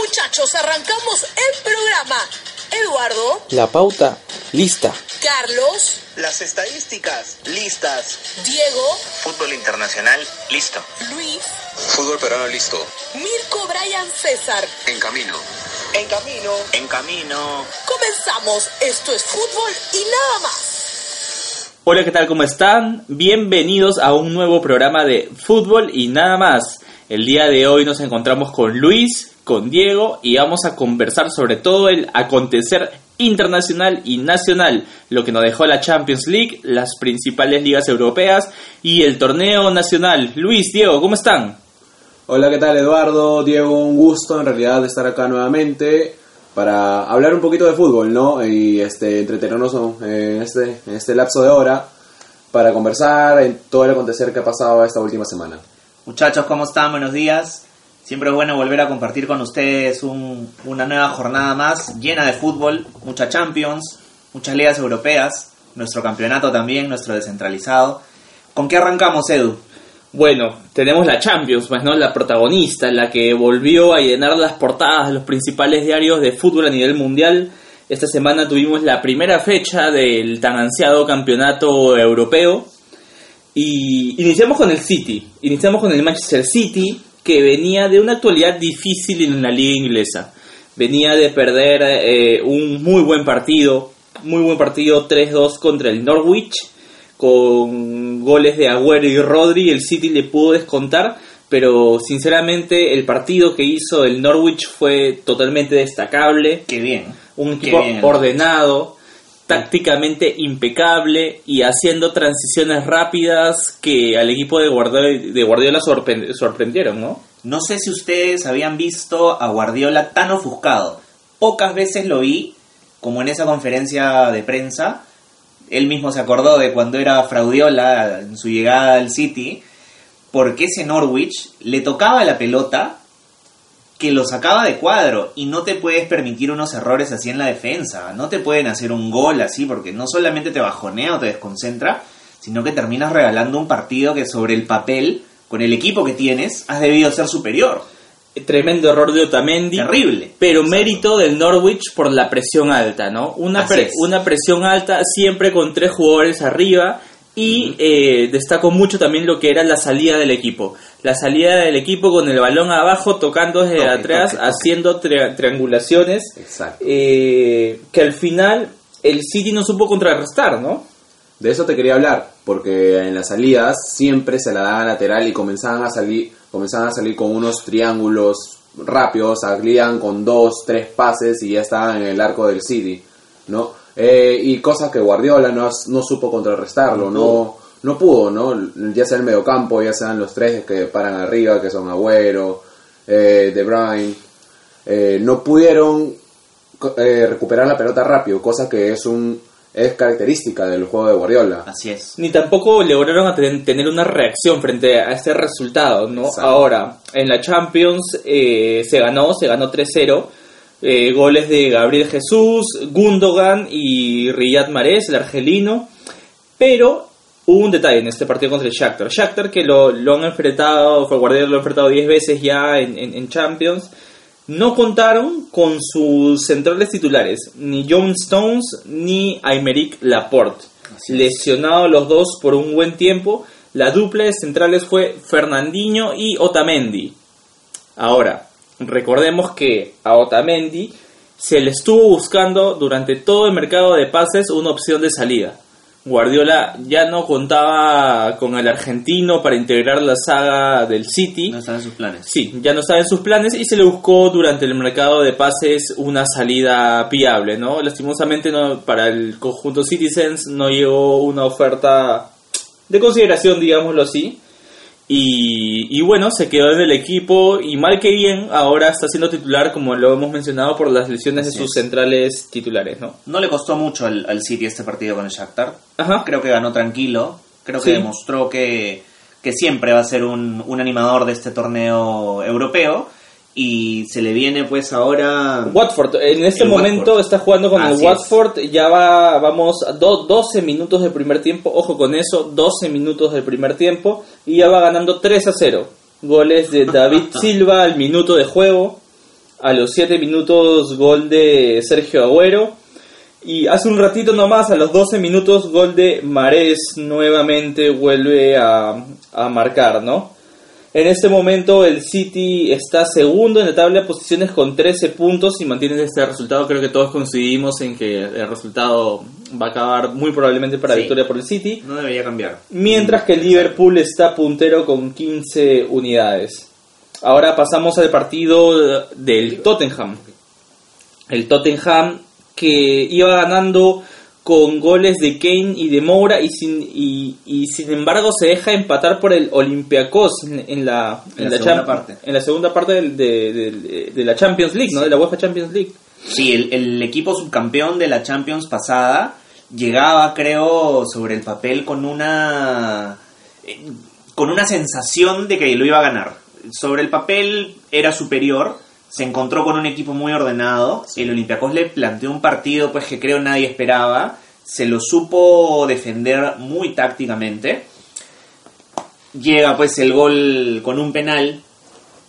muchachos, arrancamos el programa. Eduardo, La pauta, lista. Carlos, Las estadísticas, listas. Diego, Fútbol internacional, listo. Luis, Fútbol peruano listo. Mirko, Brian, César. En camino. En camino. En camino. Comenzamos. Esto es fútbol y nada más. Hola, ¿qué tal? ¿Cómo están? Bienvenidos a un nuevo programa de fútbol y nada más. El día de hoy nos encontramos con Luis, con Diego y vamos a conversar sobre todo el acontecer internacional y nacional, lo que nos dejó la Champions League, las principales ligas europeas y el torneo nacional. Luis, Diego, ¿cómo están? Hola, ¿qué tal Eduardo? Diego, un gusto en realidad de estar acá nuevamente para hablar un poquito de fútbol, ¿no? Y este, entretenernos en este, en este lapso de hora para conversar en todo el acontecer que ha pasado esta última semana. Muchachos, ¿cómo están? Buenos días. Siempre es bueno volver a compartir con ustedes un- una nueva jornada más llena de fútbol, mucha Champions, muchas ligas europeas, nuestro campeonato también, nuestro descentralizado. ¿Con qué arrancamos, Edu? Bueno, tenemos la Champions, pues, ¿no? La protagonista, la que volvió a llenar las portadas de los principales diarios de fútbol a nivel mundial. Esta semana tuvimos la primera fecha del tan ansiado campeonato europeo. Y iniciamos con el City. Iniciamos con el Manchester City, que venía de una actualidad difícil en la liga inglesa. Venía de perder eh, un muy buen partido, muy buen partido 3-2 contra el Norwich, con goles de Agüero y Rodri. El City le pudo descontar, pero sinceramente el partido que hizo el Norwich fue totalmente destacable. Qué bien. Un equipo bien. ordenado, tácticamente impecable y haciendo transiciones rápidas que al equipo de Guardiola, de Guardiola sorpre- sorprendieron, ¿no? No sé si ustedes habían visto a Guardiola tan ofuscado. Pocas veces lo vi, como en esa conferencia de prensa. Él mismo se acordó de cuando era Fraudiola en su llegada al City, porque ese Norwich le tocaba la pelota que lo sacaba de cuadro y no te puedes permitir unos errores así en la defensa. No te pueden hacer un gol así porque no solamente te bajonea o te desconcentra, sino que terminas regalando un partido que sobre el papel, con el equipo que tienes, has debido ser superior. Tremendo error de Otamendi. Terrible. Pero mérito del Norwich por la presión alta, ¿no? Una, pre- una presión alta siempre con tres jugadores arriba y eh, destaco mucho también lo que era la salida del equipo. La salida del equipo con el balón abajo, tocando desde Toque, atrás, toque, toque. haciendo tri- triangulaciones, Exacto. eh, que al final el City no supo contrarrestar, ¿no? De eso te quería hablar, porque en las salidas siempre se la daban lateral y comenzaban a salir, comenzaban a salir con unos triángulos rápidos, salían con dos, tres pases y ya estaban en el arco del City, ¿no? Eh, y cosas que Guardiola no, no supo contrarrestarlo, no, no pudo, ¿no? Ya sea el mediocampo, ya sean los tres que paran arriba, que son Agüero, eh, De Bruyne, eh, no pudieron eh, recuperar la pelota rápido, cosa que es un es característica del juego de Guardiola. Así es. ni tampoco lograron tener una reacción frente a este resultado, ¿no? Exacto. Ahora, en la Champions eh, se ganó, se ganó 3-0. eh, goles de Gabriel Jesús, Gundogan y Riyad Mahrez, el argelino. Pero hubo un detalle en este partido contra el Shakhtar. Shakhtar que lo, lo han enfrentado, fue Guardiola lo ha enfrentado 10 veces ya en, en- en Champions. No contaron con sus centrales titulares, ni John Stones ni Aymeric Laporte. Lesionados los dos por un buen tiempo, la dupla de centrales fue Fernandinho y Otamendi. Ahora, recordemos que a Otamendi se le estuvo buscando durante todo el mercado de pases una opción de salida. Guardiola ya no contaba con el argentino para integrar la saga del City. No están en sus planes. Sí, ya no estaba en sus planes y se le buscó durante el mercado de pases una salida viable, ¿no? Lastimosamente no, para el conjunto Citizens no llegó una oferta de consideración, digámoslo así. Y, y bueno, se quedó en el equipo y mal que bien ahora está siendo titular, como lo hemos mencionado, por las lesiones Así de sus es. centrales titulares, ¿no? No le costó mucho al, al City este partido con el Shakhtar. Ajá. Creo que ganó tranquilo. Creo que demostró que, que siempre va a ser un, un animador de este torneo europeo. Y se le viene pues ahora... Watford, en este El momento Watford. está jugando con Así el es. Watford, ya va, vamos, a do- 12 minutos del primer tiempo, ojo con eso, 12 minutos del primer tiempo, y ya va ganando 3 a 0. Goles de David Silva al minuto de juego, A los 7 minutos gol de Sergio Agüero. Y hace un ratito nomás, a los 12 minutos, gol de Marés nuevamente vuelve a, a marcar, ¿no? En este momento el City está segundo en la tabla de posiciones con 13 puntos y mantiene este resultado. Creo que todos coincidimos en que el resultado va a acabar muy probablemente para Sí. victoria por el City. No debería cambiar. Mientras que el Liverpool está puntero con 15 unidades. Ahora pasamos al partido del Tottenham. El Tottenham que iba ganando con goles de Kane y de Moura y sin, y, y sin embargo se deja empatar por el Olympiacos en, en la, En la segunda parte. en la segunda parte de, de- de la Champions League, ¿no? De la UEFA Champions League. Sí, el, el equipo subcampeón de la Champions pasada llegaba, creo, sobre el papel con una eh, con una sensación de que lo iba a ganar. Sobre el papel era superior, se encontró con un equipo muy ordenado, el Olympiacos le planteó un partido pues que creo nadie esperaba, se lo supo defender muy tácticamente. Llega pues el gol con un penal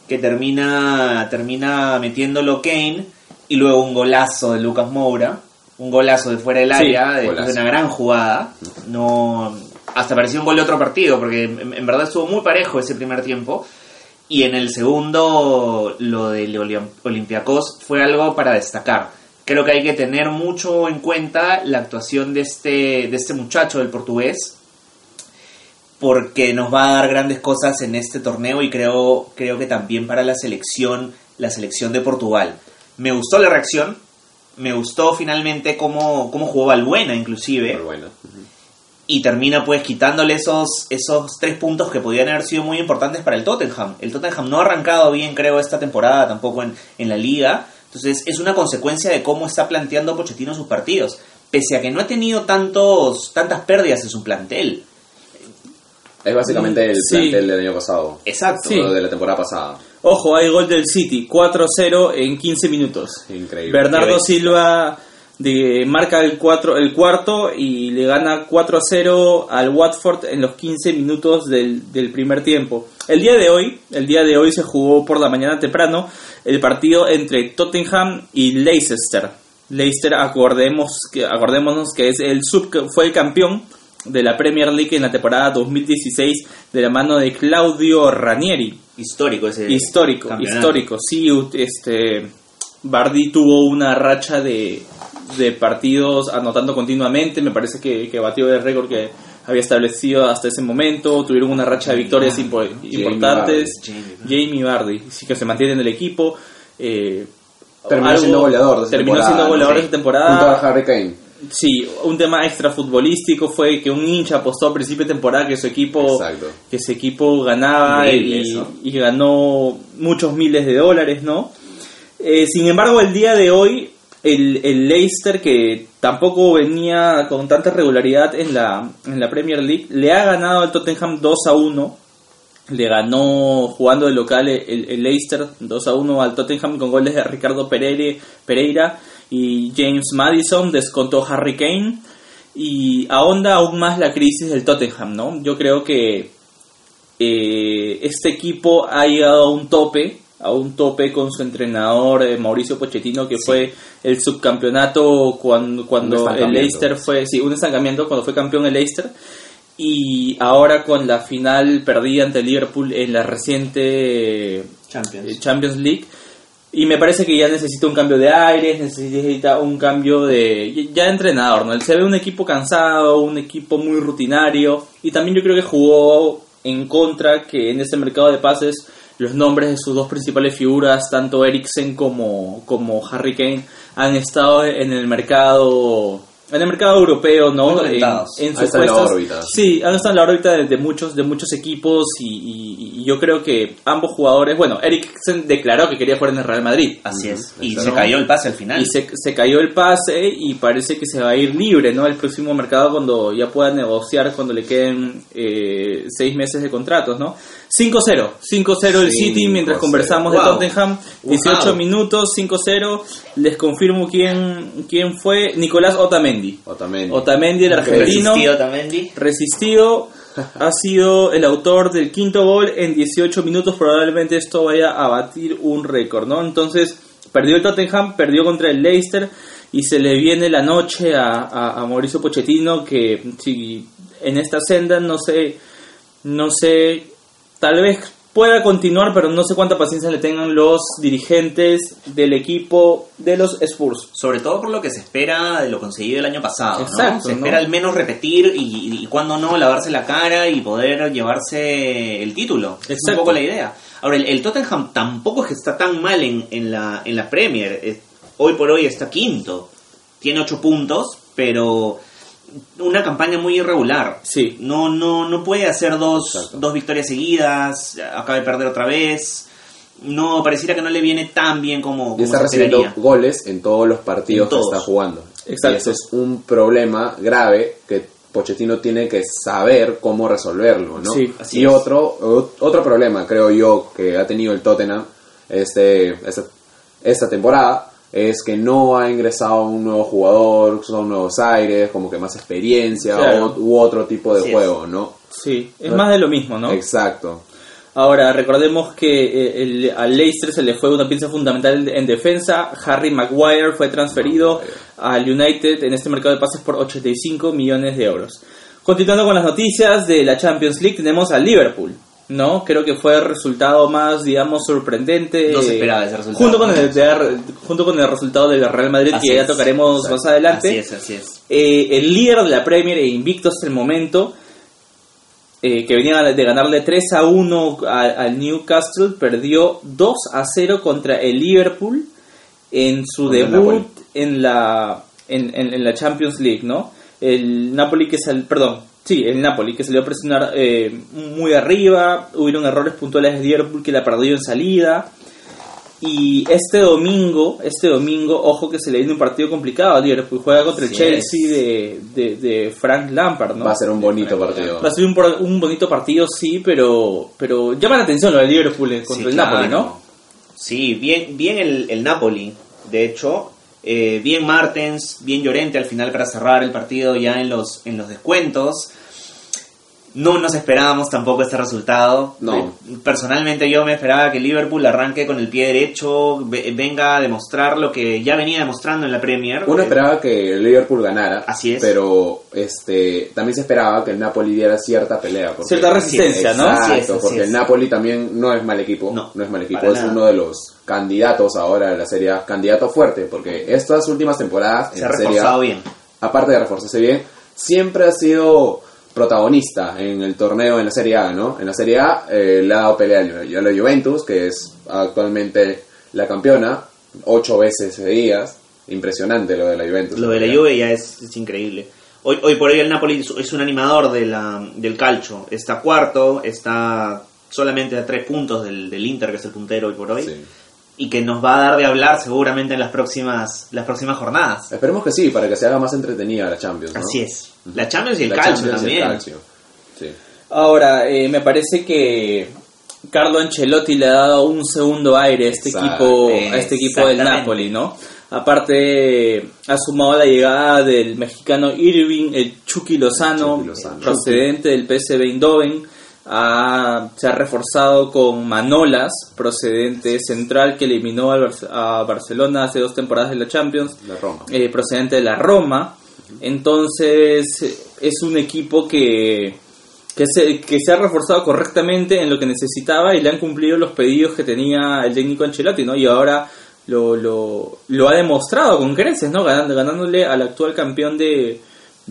que termina, termina metiéndolo Kane y luego un golazo de Lucas Moura, un golazo de fuera del Sí, área, después de una gran jugada. No, hasta parecía un gol de otro partido, porque en, en verdad estuvo muy parejo ese primer tiempo. Y en el segundo, lo del Olympiacos fue algo para destacar. Creo que hay que tener mucho en cuenta la actuación de este, de este muchacho del portugués, porque nos va a dar grandes cosas en este torneo y creo, creo que también para la selección, la selección de Portugal. Me gustó la reacción, me gustó finalmente cómo, cómo jugó Balbuena inclusive. Y termina pues quitándole esos, esos tres puntos que podían haber sido muy importantes para el Tottenham. El Tottenham no ha arrancado bien creo esta temporada tampoco en, en la liga, entonces es una consecuencia de cómo está planteando Pochettino sus partidos, pese a que no ha tenido tantos, tantas pérdidas en su plantel. Es básicamente el Sí. plantel del año pasado. Exacto. Sí. de la temporada pasada. Ojo, hay gol del City, 4-0 en 15 minutos. Increíble. Bernardo Silva de, marca el, cuatro, el cuarto y le gana 4-0 al Watford en los 15 minutos del, del primer tiempo. El día de hoy, el día de hoy se jugó por la mañana temprano el partido entre Tottenham y Leicester. Leicester, acordemos que, acordémonos que es el sub, fue el campeón de la Premier League en la temporada 2016 de la mano de Claudio Ranieri. Histórico ese Histórico, campeonato. histórico. Sí, este Bardi tuvo una racha de, de partidos anotando continuamente. Me parece que, que batió el récord que había establecido hasta ese momento. Tuvieron una racha de victorias impo- importantes. Jamie Jamie Bardi, sí que se mantiene en el equipo. Eh, Terminó algo- siendo goleador de Terminó siendo goleador de Sí. esa Junto temporada. a Harry Kane. Sí, un tema extra futbolístico fue que un hincha apostó a principio de temporada que su equipo Exacto. que ese equipo ganaba y, y ganó muchos miles de dólares, ¿no? Eh, sin embargo, el día de hoy, el, el Leicester, que tampoco venía con tanta regularidad en la, en la Premier League, le ha ganado al Tottenham 2 a 1. Le ganó jugando de local el, el Leicester 2 a 1 al Tottenham con goles de Ricardo Pereira, y James Madison, descontó Harry Kane y ahonda aún más la crisis del Tottenham, ¿no? Yo creo que eh, este equipo ha llegado a un tope, a un tope con su entrenador eh, Mauricio Pochettino, que fue el subcampeonato cuando, cuando el. Leicester fue, sí, un estancamiento cuando fue campeón el Leicester. Y ahora con la final perdida ante Liverpool en la reciente Champions. eh, Champions League. Y me parece que ya necesita un cambio de aires, necesita un cambio de ya de entrenador, ¿no? Se ve un equipo cansado, un equipo muy rutinario y también yo creo que jugó en contra que en este mercado de pases los nombres de sus dos principales figuras, tanto Eriksen como, como Harry Kane, han estado en el mercado en el mercado europeo, ¿no? En, en Han sus estado en la órbita. Sí, han estado en la órbita de, de muchos de muchos equipos y, y- y yo creo que ambos jugadores, bueno, Eriksen declaró que quería jugar en el Real Madrid. Así es. Y exacto. se cayó el pase al final. Y se, se cayó el pase y parece que se va a ir libre, ¿no? El próximo mercado cuando ya pueda negociar, cuando le queden eh, seis meses de contratos, ¿no? 5-0, 5-0 el City 5-0. mientras conversamos de. Tottenham, 18 Wow. minutos, 5-0, les confirmo quién, quién fue, Nicolás Otamendi. Otamendi. Otamendi, el argentino, Resistido Tamendi. resistido, ha sido el autor del quinto gol en 18 minutos, probablemente esto vaya a batir un récord, ¿no? Entonces, Perdió el Tottenham, perdió contra el Leicester y se le viene la noche a, a- a Mauricio Pochettino que si en esta senda no sé, no sé, tal vez pueda continuar, pero no sé cuánta paciencia le tengan los dirigentes del equipo de los Spurs. Sobre todo por lo que se espera de lo conseguido el año pasado. ¿no? Exacto, Se ¿no? espera al menos repetir y, y, cuando no, lavarse la cara y poder llevarse el título. Es un Exacto. poco la idea. Ahora, el, el Tottenham tampoco es que está tan mal en, en, la, en la Premier. Hoy por hoy está quinto. Tiene ocho puntos, pero una campaña muy irregular. Sí. No, no, no puede hacer dos, dos victorias seguidas, acaba de perder otra vez. No, pareciera que no le viene tan bien como, Y como está recibiendo goles en todos los partidos En todos. que está jugando. Exacto. Y ese es un problema grave que Pochettino tiene que saber cómo resolverlo, ¿no? Sí, así y es. otro otro problema, creo yo, que ha tenido el Tottenham este, esta, esta temporada es que no ha ingresado un nuevo jugador, son nuevos aires, como que más experiencia Claro. u otro tipo de Así es. juego, ¿no? Sí, es más de lo mismo, ¿no? Exacto. Ahora, recordemos que eh, el- al Leicester se le fue una pieza fundamental en defensa. Harry Maguire fue transferido al United en este mercado de pases por 85 millones de euros. Continuando con las noticias de la Champions League, tenemos al Liverpool. ¿No? Creo que fue el resultado más, digamos, sorprendente. No se eh, esperaba ese resultado. Junto con el, de- junto con el resultado del Real Madrid, Así que ya es. tocaremos más adelante. Así es, así es. Eh, el líder de la Premier e invicto hasta el momento, eh, que venía de ganarle 3 a 1 a- al Newcastle, perdió 2 a 0 contra el Liverpool en su Contra debut en la, en, en- en la Champions League, ¿no? El Napoli que sal, perdón, sí, el Napoli que salió a presionar eh, muy arriba, hubieron errores puntuales de Liverpool que la perdió en salida. Y este domingo, este domingo, ojo que se le viene un partido complicado a Liverpool. Juega contra el Chelsea de, de, de Frank Lampard, ¿no? Va a ser un bonito partido. Va a ser un, un bonito partido, sí, pero pero llama la atención lo de Liverpool eh, contra Sí, el Napoli. ¿no? Sí, bien, bien el, el Napoli, de hecho. Eh, bien Martens, bien Llorente al final para cerrar el partido ya en los, en los descuentos. No nos esperábamos tampoco este resultado. No. Eh, Personalmente yo me esperaba que Liverpool arranque con el pie derecho, ve- venga a demostrar lo que ya venía demostrando en la Premier. Uno Eh, esperaba que el Liverpool ganara, Así es. pero este también se esperaba que el Napoli diera cierta pelea. porque- Cierta resistencia, ¿no? Exacto, Así es, así porque es. el Napoli también no es mal equipo, No, no, es mal equipo, es nada. uno de los candidatos ahora de la Serie A, candidato fuerte, porque estas últimas temporadas se en ha Serie A, reforzado bien. aparte de reforzarse bien, siempre ha sido protagonista en el torneo en la Serie A, ¿no? En la Serie A eh, le ha dado pelea a la Juventus, que es actualmente la campeona, ocho veces seguidas, impresionante lo de la Juventus. Lo de la Juve ya es, es increíble. Hoy, hoy por hoy el Napoli es- es un animador de la, del calcio. Está cuarto, está solamente a tres puntos del, del Inter, que es el puntero hoy por hoy. Sí. Y que nos va a dar de hablar seguramente en las próximas, las próximas jornadas. Esperemos que sí, para que se haga más entretenida la Champions. ¿no? Así es. La Champions y el La calcio Champions y el también. calcio. Sí. Ahora, eh, me parece que Carlo Ancelotti le ha dado un segundo aire a este Exacto, equipo, a este equipo del. Napoli, ¿no? Aparte, ha sumado la llegada del mexicano Irving, el Chucky Lozano, Chucky Lozano. procedente del PSV Eindhoven. Ha- se ha reforzado con Manolas, procedente central, que eliminó al a Barcelona hace dos temporadas de la Champions La Roma. eh, procedente de la Roma. Entonces es un equipo que, que, se, que se ha reforzado correctamente en lo que necesitaba y le han cumplido los pedidos que tenía el técnico Ancelotti, ¿no? Y ahora lo, lo, lo ha demostrado con creces, ¿no? Ganando, ganándole al actual campeón de,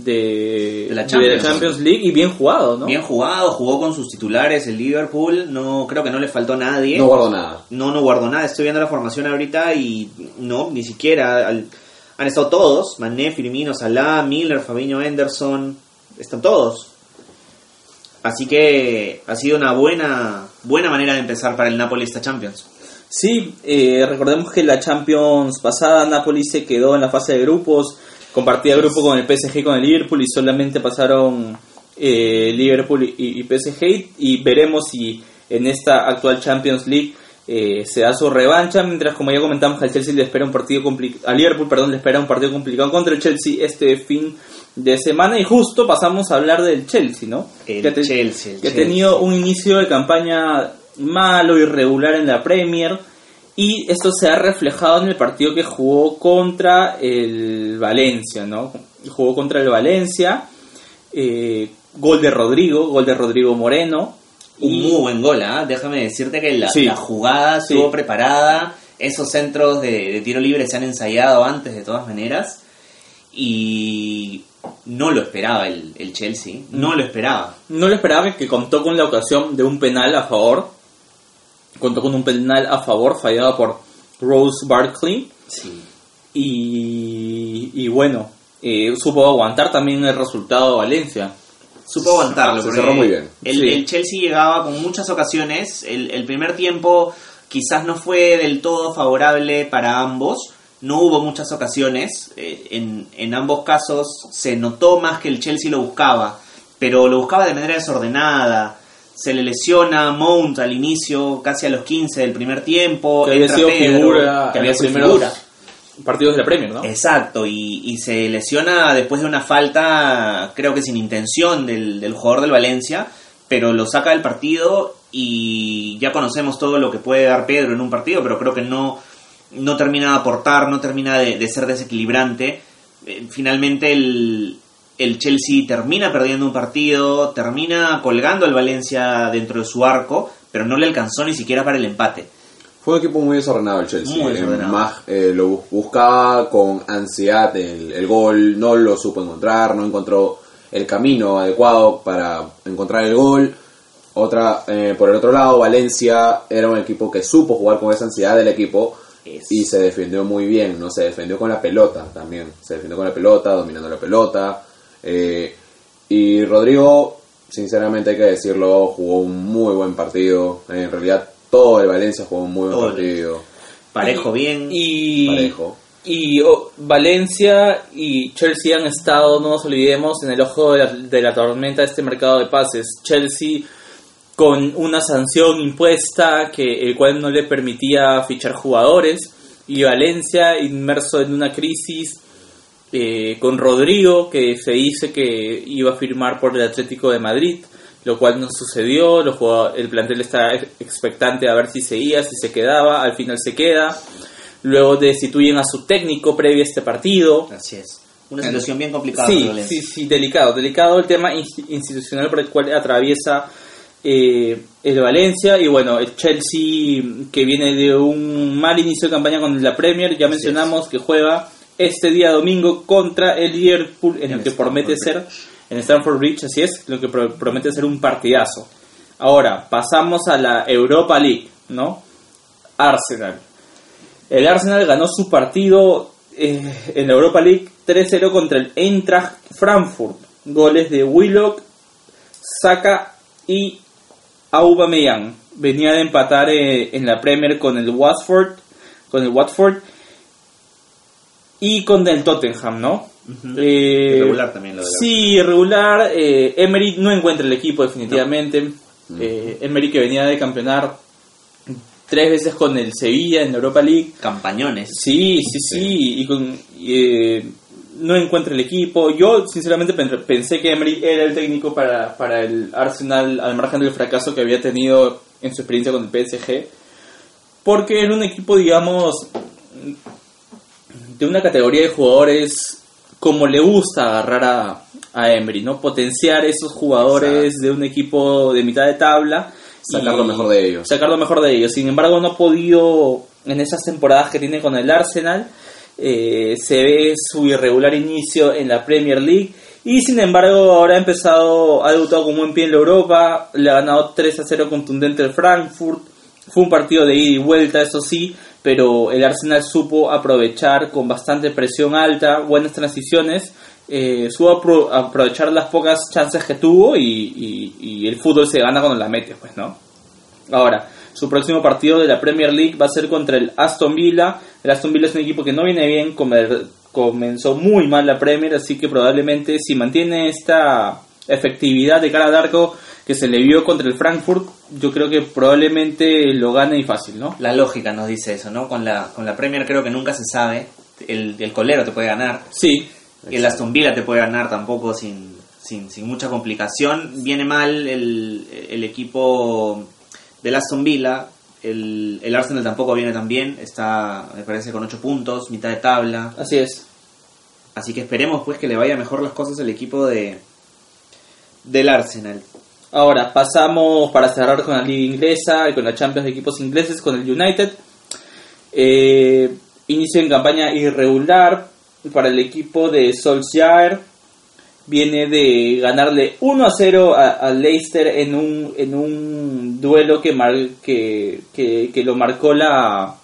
de, De la Champions. Champions League y bien jugado, ¿no? Bien jugado, jugó con sus titulares el Liverpool. No, creo que no le faltó a nadie. No guardo nada. No, no guardo nada. Estoy viendo la formación ahorita y no, ni siquiera. al- han estado todos. Mané, Firmino, Salah, Miller, Fabinho, Henderson. Están todos. Así que ha sido una buena, buena manera de empezar para el Napoli esta Champions. Sí, eh, recordemos que la Champions pasada Napoli se quedó en la fase de grupos, compartía grupo con el PSG y con el Liverpool y solamente pasaron eh, Liverpool y, y PSG y veremos si en esta actual Champions League eh, se da su revancha, mientras como ya comentamos al Chelsea le espera un partido complicado, a Liverpool perdón le espera un partido complicado contra el Chelsea este fin de semana y justo pasamos a hablar del Chelsea, ¿no? El Que Chelsea, el que ha tenido un inicio de campaña malo, irregular en la Premier. Y esto se ha reflejado en el partido que jugó contra el Valencia, ¿no? Jugó contra el Valencia, eh, gol de Rodrigo, gol de Rodrigo Moreno. Un y- muy buen gol, ¿ah? Déjame decirte que la, Sí. la jugada Sí. estuvo preparada. Esos centros de, de tiro libre se han ensayado antes de todas maneras. Y no lo esperaba el, el Chelsea. No lo esperaba. No lo esperaba que contó con la ocasión de un penal a favor. Contó con un penal a favor fallado por Rose Barkley. Sí. Y, y bueno, eh, supo aguantar también el resultado de Valencia. Supo aguantarlo. Se cerró muy bien. El, Sí. el Chelsea llegaba con muchas ocasiones. El, el primer tiempo quizás no fue del todo favorable para ambos. No hubo muchas ocasiones. Eh, en, en ambos casos se notó más que el Chelsea lo buscaba. Pero lo buscaba de manera desordenada. Se le lesiona Mount al inicio, casi a los 15 del primer tiempo. Que había sido Pedro, figura que había sido figura. partidos de la Premier, ¿no? Exacto, y, y se lesiona después de una falta, creo que sin intención, del, del jugador del Valencia, pero lo saca del partido y ya conocemos todo lo que puede dar Pedro en un partido, pero creo que no, no termina de aportar, no termina de, de ser desequilibrante. Eh, finalmente el, el Chelsea termina perdiendo un partido, termina colgando al Valencia dentro de su arco, pero no le alcanzó ni siquiera para el empate. Fue un equipo muy desordenado el Chelsea. Muy Eh, desordenado. más eh, lo bu- buscaba con ansiedad el, el gol, no lo supo encontrar, no encontró el camino adecuado para encontrar el gol. Otra, eh, por el otro lado, Valencia era un equipo que supo jugar con esa ansiedad del equipo Es- y se defendió muy bien, no se defendió con la pelota también, se defendió con la pelota, dominando la pelota. Eh, y Rodrigo, sinceramente hay que decirlo, jugó un muy buen partido. En realidad todo el Valencia jugó un muy buen Todo partido. Parejo Y- bien. Y, Parejo. y oh, Valencia y Chelsea han estado, no nos olvidemos, en el ojo de la, de la tormenta de este mercado de pases. Chelsea con una sanción impuesta que el cual no le permitía fichar jugadores y Valencia inmerso en una crisis eh, con Rodrigo que se dice que iba a firmar por el Atlético de Madrid lo cual no sucedió los el plantel está ex- expectante a ver si seguía si se quedaba al final se queda luego destituyen a su técnico previo a este partido Así es. Una situación bien complicada. Sí, sí, sí, delicado, delicado el tema insti- institucional por el cual atraviesa eh, el Valencia y bueno, el Chelsea que viene de un mal inicio de campaña con la Premier, ya mencionamos que juega este día domingo contra el Liverpool en, En el que promete Bridge. ser en Stamford Bridge, así es, lo que pro- promete ser un partidazo. Ahora, pasamos a la Europa League, ¿no? Arsenal. El Arsenal ganó su partido eh, en la Europa League 3-0 contra el Eintracht Frankfurt. Goles de Willock, Saka y Aubameyang. Venía de empatar eh, en la Premier con el Watford, con el Watford y con el Tottenham, ¿no? Eh, Irregular también lo de la- Sí, irregular. Eh, Emery no encuentra el equipo definitivamente. Eh, Emery que venía de campeonar tres veces con el Sevilla en la Europa League. Campañones. Sí, sí, sí. Y con, eh, no encuentra el equipo. Yo, sinceramente, pen- pensé que Emery era el técnico para, para el Arsenal, al margen del fracaso que había tenido en su experiencia con el PSG. Porque era un equipo, digamos, de una categoría de jugadores como le gusta agarrar a, a Emery, ¿no? Potenciar esos jugadores de un equipo de mitad de tabla. Sacar lo mejor de ellos. Sacar lo mejor de ellos. Sin embargo, no ha podido, en esas temporadas que tiene con el Arsenal, eh, se ve su irregular inicio en la Premier League. Y sin embargo, ahora ha empezado, ha debutado con buen pie en la Europa, le ha ganado 3 a 0 contundente el Frankfurt. Fue un partido de ida y vuelta, eso sí, pero el Arsenal supo aprovechar con bastante presión alta, buenas transiciones, eh, supo apro- aprovechar las pocas chances que tuvo y, y- el fútbol se gana cuando la metes, pues, ¿no? Ahora, su próximo partido de la Premier League va a ser contra el Aston Villa. El Aston Villa es un equipo que no viene bien, comenzó muy mal la Premier, así que probablemente si mantiene esta efectividad de cara al arco que se le vio contra el Frankfurt, yo creo que probablemente lo gane y fácil, ¿no? La lógica nos dice eso, ¿no? Con la, con la Premier creo que nunca se sabe. El, el colero te puede ganar. Sí, El Aston Villa te puede ganar tampoco sin, sin, sin mucha complicación. Viene mal el, el equipo del Aston Villa. El, el Arsenal tampoco viene tan bien, está, me parece, con 8 puntos, mitad de tabla. Así es. Así que esperemos pues que le vaya mejor las cosas al equipo de del Arsenal. Ahora pasamos para cerrar con la liga inglesa y con la Champions de equipos ingleses, con el United. Eh, inicio en campaña irregular para el equipo de Solskjaer. Viene de ganarle 1 a 0 a, a Leicester en un, en un duelo que, mar- que, que, que lo marcó la...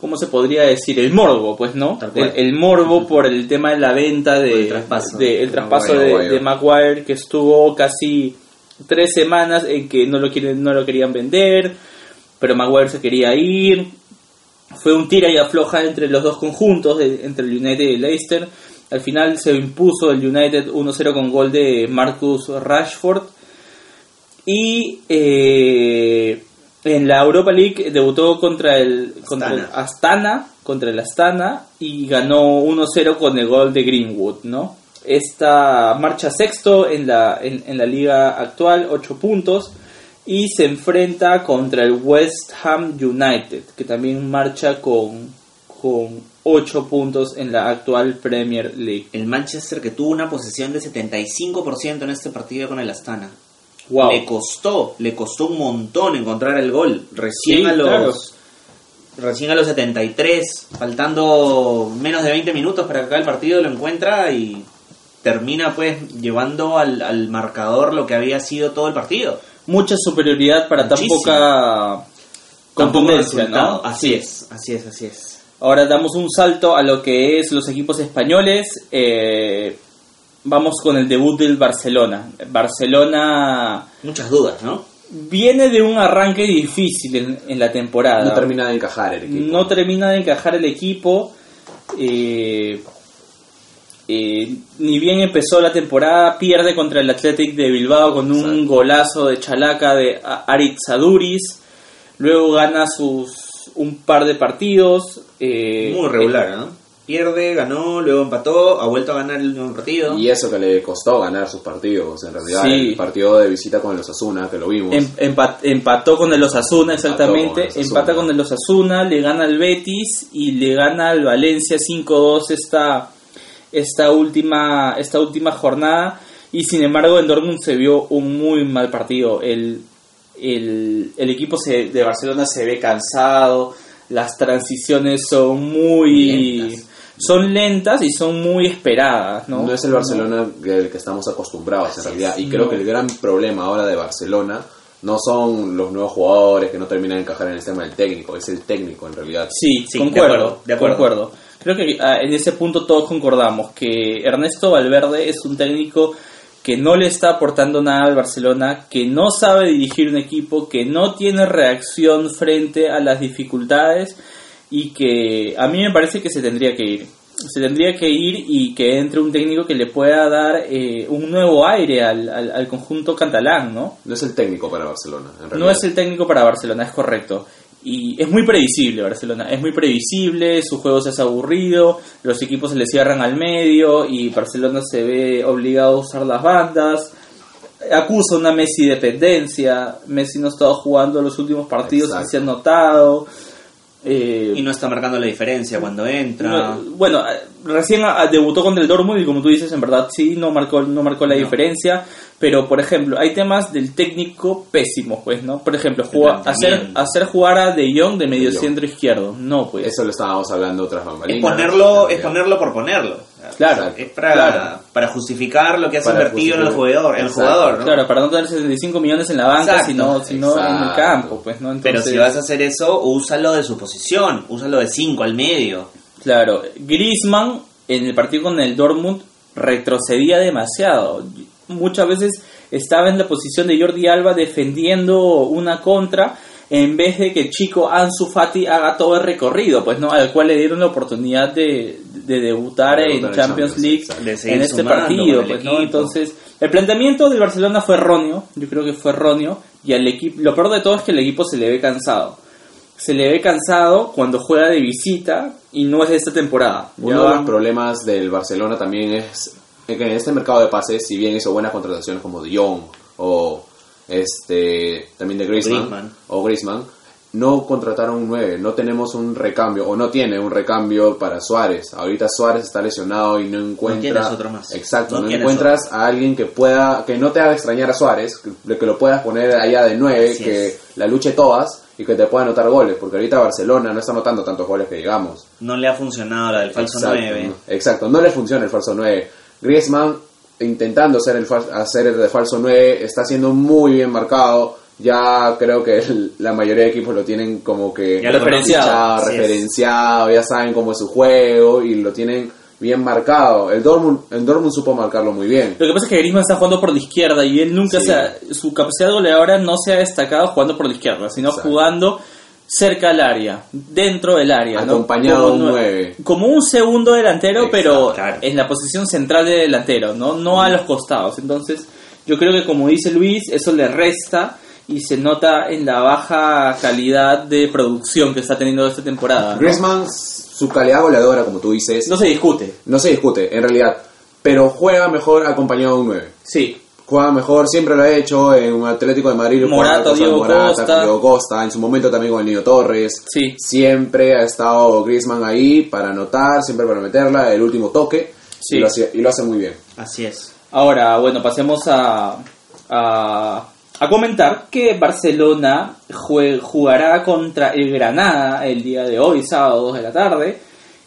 ¿Cómo se podría decir? El morbo, pues, ¿no? El, el morbo por el tema de la venta de, el traspaso. de- el traspaso Maguire. de, de Maguire que estuvo casi tres semanas en que no lo quieren no lo querían vender pero Maguire se quería ir fue un tira y afloja entre los dos conjuntos de- entre el United y el Leicester al final se impuso el United 1-0 con gol de Marcus Rashford y eh, en la Europa League debutó contra el contra el Astana. Astana contra el Astana y ganó 1-0 con el gol de Greenwood, ¿no? Esta marcha sexto en la, en, en la liga actual, 8 puntos, y se enfrenta contra el West Ham United, que también marcha con, con 8 puntos en la actual Premier League. El Manchester que tuvo una posesión de 75% en este partido con el Astana. Wow. Le costó, le costó un montón encontrar el gol. Recién Sí, a los claro. recién a los 73, faltando menos de 20 minutos para que acabe el partido, lo encuentra y termina pues llevando al, al marcador lo que había sido todo el partido. Mucha superioridad para tan Muchísimo. poca Tampoco contundencia. ¿no? Así es, así es, así es. Ahora damos un salto a lo que es los equipos españoles. Eh, vamos con el debut del Barcelona. Barcelona Muchas dudas, ¿no? viene de un arranque difícil en, en la temporada. No termina de encajar el equipo. No termina de encajar el equipo. Eh, eh, ni bien empezó la temporada, pierde contra el Athletic de Bilbao con un Exacto. golazo de chalaca de Aritz Aduris. Luego gana sus un par de partidos. eh, Muy regular, ¿no? Pierde, ganó, luego empató, ha vuelto a ganar el último partido. Y eso que le costó ganar sus partidos. En realidad, Sí. el partido de visita con el Osasuna, que lo vimos. Em- empat- empató con el Osasuna, exactamente. Empató con el Osasuna. Empata con el Osasuna, le gana al Betis y le gana al Valencia 5-2 esta, esta, última, esta última jornada. Y sin embargo, en Dortmund se vio un muy mal partido. El, el, el equipo se- de Barcelona se ve cansado, las transiciones son muy. Lentas. Son lentas y son muy esperadas, ¿no? No es el Barcelona del que estamos acostumbrados en realidad. Y creo No. que el gran problema ahora de Barcelona no son los nuevos jugadores que no terminan de encajar en el tema del técnico, es el técnico en realidad. Sí, Sí, de acuerdo, de acuerdo. Creo que ah, en ese punto todos concordamos que Ernesto Valverde es un técnico que no le está aportando nada al Barcelona, que no sabe dirigir un equipo, que no tiene reacción frente a las dificultades y que a mí me parece que se tendría que ir. Se tendría que ir y que entre un técnico que le pueda dar eh, un nuevo aire al, al- al conjunto catalán, ¿no? No es el técnico para Barcelona, en realidad. No es el técnico para Barcelona, es correcto. Y es muy previsible Barcelona, es muy previsible, su juego se hace aburrido, los equipos se le cierran al medio y Barcelona se ve obligado a usar las bandas. Acusa una Messi dependencia, Messi no ha estado jugando los últimos partidos que se han notado. Eh, Y no está marcando la diferencia cuando entra. no, bueno, eh, recién ah, debutó contra el Dortmund y como tú dices, en verdad sí, no marcó, no marcó la No. diferencia. Pero, por ejemplo, hay temas del técnico pésimos, pues, ¿no? Por ejemplo, jugar- hacer, hacer jugar a De Jong de medio De Jong. centro izquierdo. No, pues. Eso lo estábamos hablando otras es bambalinas. ponerlo, es ponerlo por ponerlo. Claro, Es para, claro. para justificar lo que has Para invertido en el jugador, el jugador, ¿no? Claro, para no tener 75 millones en la banca, Exacto, sino, sino en el campo, pues, ¿no? Pero Entonces, si vas a hacer eso, úsalo de su posición, úsalo de 5 al medio. Claro, Griezmann en el partido con el Dortmund retrocedía demasiado. Muchas veces estaba en la posición de Jordi Alba defendiendo una contra en vez de que el chico Ansu Fati haga todo el recorrido, pues no, al cual le dieron la oportunidad de, de debutar De en Champions Champions, League en este partido, pues no, entonces el planteamiento del Barcelona fue erróneo, yo creo que fue erróneo y al equipo, lo peor de todo es que el equipo se le ve cansado se le ve cansado cuando juega de visita y no es de esta temporada. Ya Uno de los problemas del Barcelona también es que en este mercado de pases, si bien hizo buenas contrataciones como De Jong o este también de Griezmann, Griezmann. o Griezmann, no contrataron un 9, no tenemos un recambio, o no tiene un recambio para Suárez. Ahorita Suárez está lesionado y no encuentra... tienes otro más. Exacto, No no, encuentras a alguien que pueda, que no te haga extrañar a Suárez, que, que lo puedas poner allá de 9, Así que es. la luche todas y que te pueda anotar goles, porque ahorita Barcelona no está anotando tantos goles que digamos. No le ha funcionado la del falso Exacto, 9. ¿no? Exacto, no le funciona el falso 9. Griezmann, intentando hacer el, hacer el de falso 9, está siendo muy bien marcado. Ya creo que el- la mayoría de equipos lo tienen como que Ya lo referenciado. fichado, referenciado, ya saben cómo es su juego y lo tienen bien marcado. El Dortmund, el Dortmund supo marcarlo muy bien. Lo que pasa es que Griezmann está jugando por la izquierda y él nunca Sí. se ha- su capacidad goleadora no se ha destacado jugando por la izquierda, sino Exacto. jugando cerca al área, dentro del área, ¿no? Acompañado Como de un. Como un segundo delantero, Exacto, pero claro. en la posición central de delantero, ¿no? No a los costados. Entonces, yo creo que como dice Luis, eso le resta y se nota en la baja calidad de producción que está teniendo esta temporada. ¿no? Griezmann, su calidad goleadora, como tú dices, No se discute. no se discute en realidad, pero juega mejor acompañado de un 9. Sí, juega mejor, siempre lo ha hecho en un Atlético de Madrid. Morata, Diego Morata, Costa. Diego Costa, en su momento también con el Niño Torres. sí. Siempre ha estado Griezmann ahí para anotar, siempre para meterla, el último toque. Sí. Y, lo hace, y lo hace muy bien. Así es. Ahora, bueno, pasemos a, a, a comentar que Barcelona jue- jugará contra el Granada el día de hoy, sábado 2 de la tarde,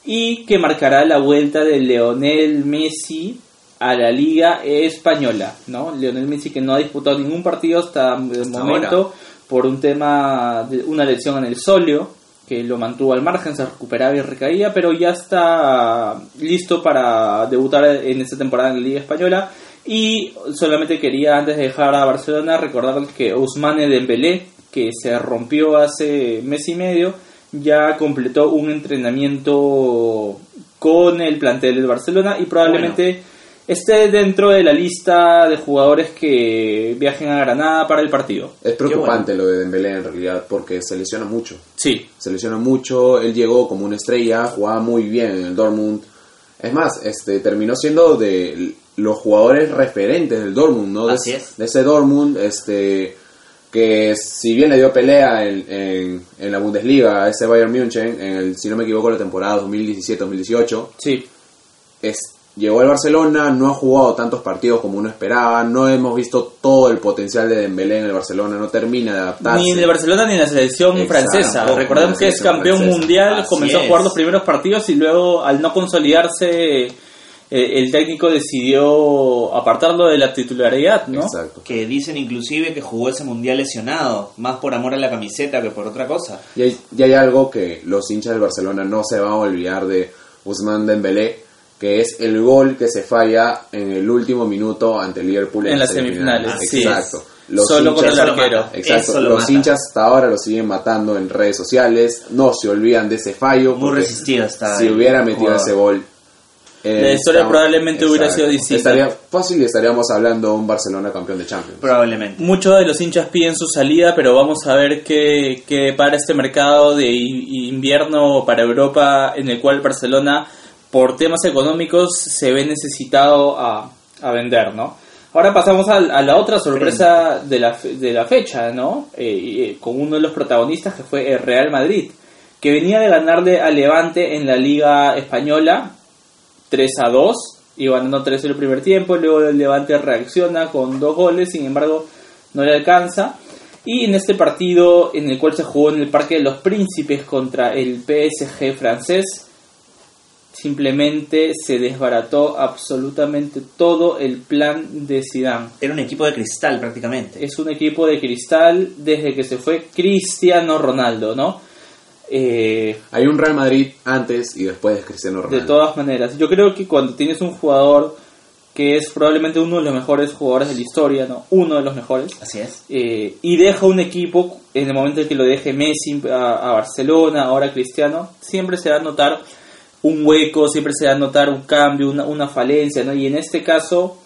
y que marcará la vuelta de Leonel Messi a la Liga Española, ¿no? Leonel Messi que no ha disputado ningún partido hasta el momento ahora. por un tema de una lesión en el solio que lo mantuvo al margen, se recuperaba y recaía, pero ya está listo para debutar en esta temporada en la Liga Española. Y solamente quería, antes de dejar a Barcelona, recordarles que Ousmane Dembélé, que se rompió hace mes y medio, ya completó un entrenamiento con el plantel del Barcelona y probablemente esté dentro de la lista de jugadores que viajen a Granada para el partido. Es preocupante lo de Dembélé en realidad, porque se lesiona mucho. Sí, Se lesiona mucho, él llegó como una estrella, jugaba muy bien en el Dortmund. Es más, este terminó siendo de los jugadores referentes del Dortmund, ¿no? De, Así es. de ese Dortmund, este que si bien le dio pelea en, en, en la Bundesliga a ese Bayern München, en el, si no me equivoco, la temporada 2017-2018, sí. es, llegó al Barcelona, no ha jugado tantos partidos como uno esperaba, no hemos visto todo el potencial de Dembélé en el Barcelona, no termina de adaptarse. Ni en el Barcelona ni en la selección Exacto, francesa. Recordemos que es campeón francesa. mundial, Así comenzó a jugar los primeros partidos y luego al no consolidarse el técnico decidió apartarlo de la titularidad, ¿no? Exacto. Que dicen inclusive que jugó ese mundial lesionado, más por amor a la camiseta que por otra cosa. Y hay, y hay algo que los hinchas del Barcelona no se van a olvidar de Ousmane Dembélé, que es el gol que se falla en el último minuto ante el Liverpool En las semifinales, sí. Exacto. Solo con el arquero. Exacto. Eso lo Los mata. hinchas hasta ahora lo siguen matando en redes sociales, no se olvidan de ese fallo. Muy resistido está. Si hubiera metido jugador. ese gol. Eh, La historia estamos- probablemente hubiera sido distinta. Estaría fácil y estaríamos hablando de un Barcelona campeón de Champions. Probablemente. Muchos de los hinchas piden su salida, pero vamos a ver qué, qué para este mercado de invierno para Europa, en el cual Barcelona, por temas económicos, se ve necesitado a, a vender, ¿no? Ahora pasamos a, la otra sorpresa de la, fe- de la fecha, ¿no? Eh, eh, con uno de los protagonistas que fue el Real Madrid, que venía de ganarle a Levante en la Liga Española 3 a 2, iba ganando 3 el primer tiempo, luego el Levante reacciona con dos goles, sin embargo no le alcanza. Y en este partido en el cual se jugó en el Parque de los Príncipes contra el PSG francés, simplemente se desbarató absolutamente todo el plan de Zidane. Era un equipo de cristal prácticamente. Es un equipo de cristal desde que se fue Cristiano Ronaldo, ¿no? Eh, Hay un Real Madrid antes y después de Cristiano Ronaldo. De todas maneras, yo creo que cuando tienes un jugador que es probablemente uno de los mejores jugadores de la historia, ¿no? Uno de los mejores, Así es. eh, y deja un equipo en el momento en que lo deje Messi a, a Barcelona, ahora Cristiano, siempre se va a notar un hueco, siempre se va a notar un cambio, una, una falencia, ¿no? Y en este caso,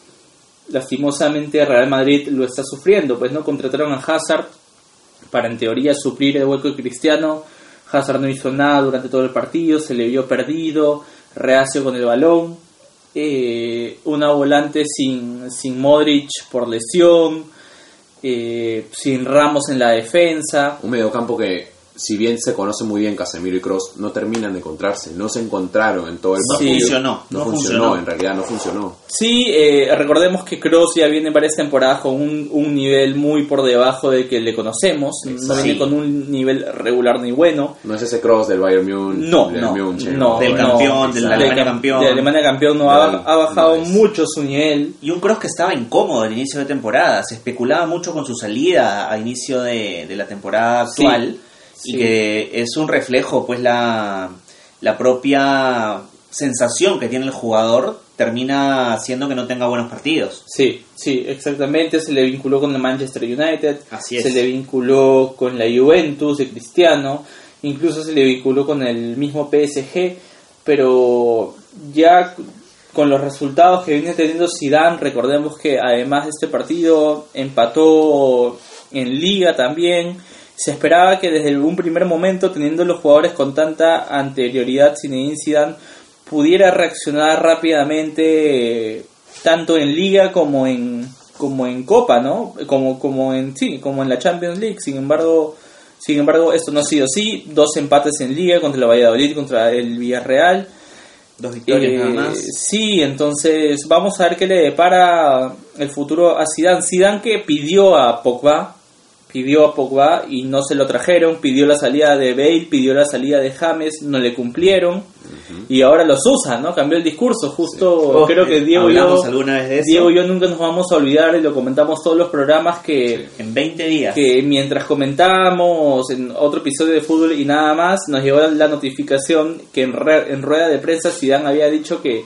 lastimosamente Real Madrid lo está sufriendo, pues no contrataron a Hazard para en teoría suplir el hueco de Cristiano. Hazard no hizo nada durante todo el partido, se le vio perdido, reacio con el balón. Eh, una volante sin, sin Modric por lesión, eh, sin Ramos en la defensa. Un mediocampo que si bien se conocen muy bien Casemiro y Cross, no terminan de encontrarse, no se encontraron en todo el No partido. funcionó, no, no funcionó, funcionó. en realidad no funcionó. Sí, eh, recordemos que Cross ya viene varias temporadas con un, un nivel muy por debajo del que le conocemos. No viene con un nivel regular ni bueno. No es ese Cross del Bayern Munich, No, del no, München, no, Del no. campeón, del De Alemania cam- campeón. De Alemania campeón no Del- ha, ha bajado no mucho su nivel. Y un Cross que estaba incómodo al inicio de temporada. Se especulaba mucho con su salida a inicio de, de la temporada actual. sí. Y que es un reflejo, pues la, la propia sensación que tiene el jugador termina haciendo que no tenga buenos partidos. Sí, sí, exactamente. Se le vinculó con el Manchester United. Así es. Se le vinculó con la Juventus de Cristiano. Incluso se le vinculó con el mismo PSG. Pero ya con los resultados que viene teniendo Zidane, recordemos que además de este partido empató en Liga también. Se esperaba que desde un primer momento, teniendo los jugadores con tanta anterioridad, Zinedine Zidane pudiera reaccionar rápidamente eh, tanto en Liga como en como en Copa, ¿no? Como como en sí, como en la Champions League. Sin embargo, sin embargo, esto no ha sido así. Dos empates en Liga contra el Valladolid, contra el Villarreal. Dos victorias Eh, nada más. Sí, entonces vamos a ver qué le depara el futuro a Zidane. Zidane que pidió a Pogba, pidió a Pogba y no se lo trajeron, pidió la salida de Bale, pidió la salida de James, no le cumplieron y ahora los usa, ¿no? Cambió el discurso, justo Oh, creo que Diego y hablamos yo, alguna vez de eso. Diego y yo nunca nos vamos a olvidar y lo comentamos todos los programas que En 20 días. que mientras comentábamos en otro episodio de fútbol y nada más, nos llegó la notificación que en, re- en rueda de prensa Zidane había dicho que,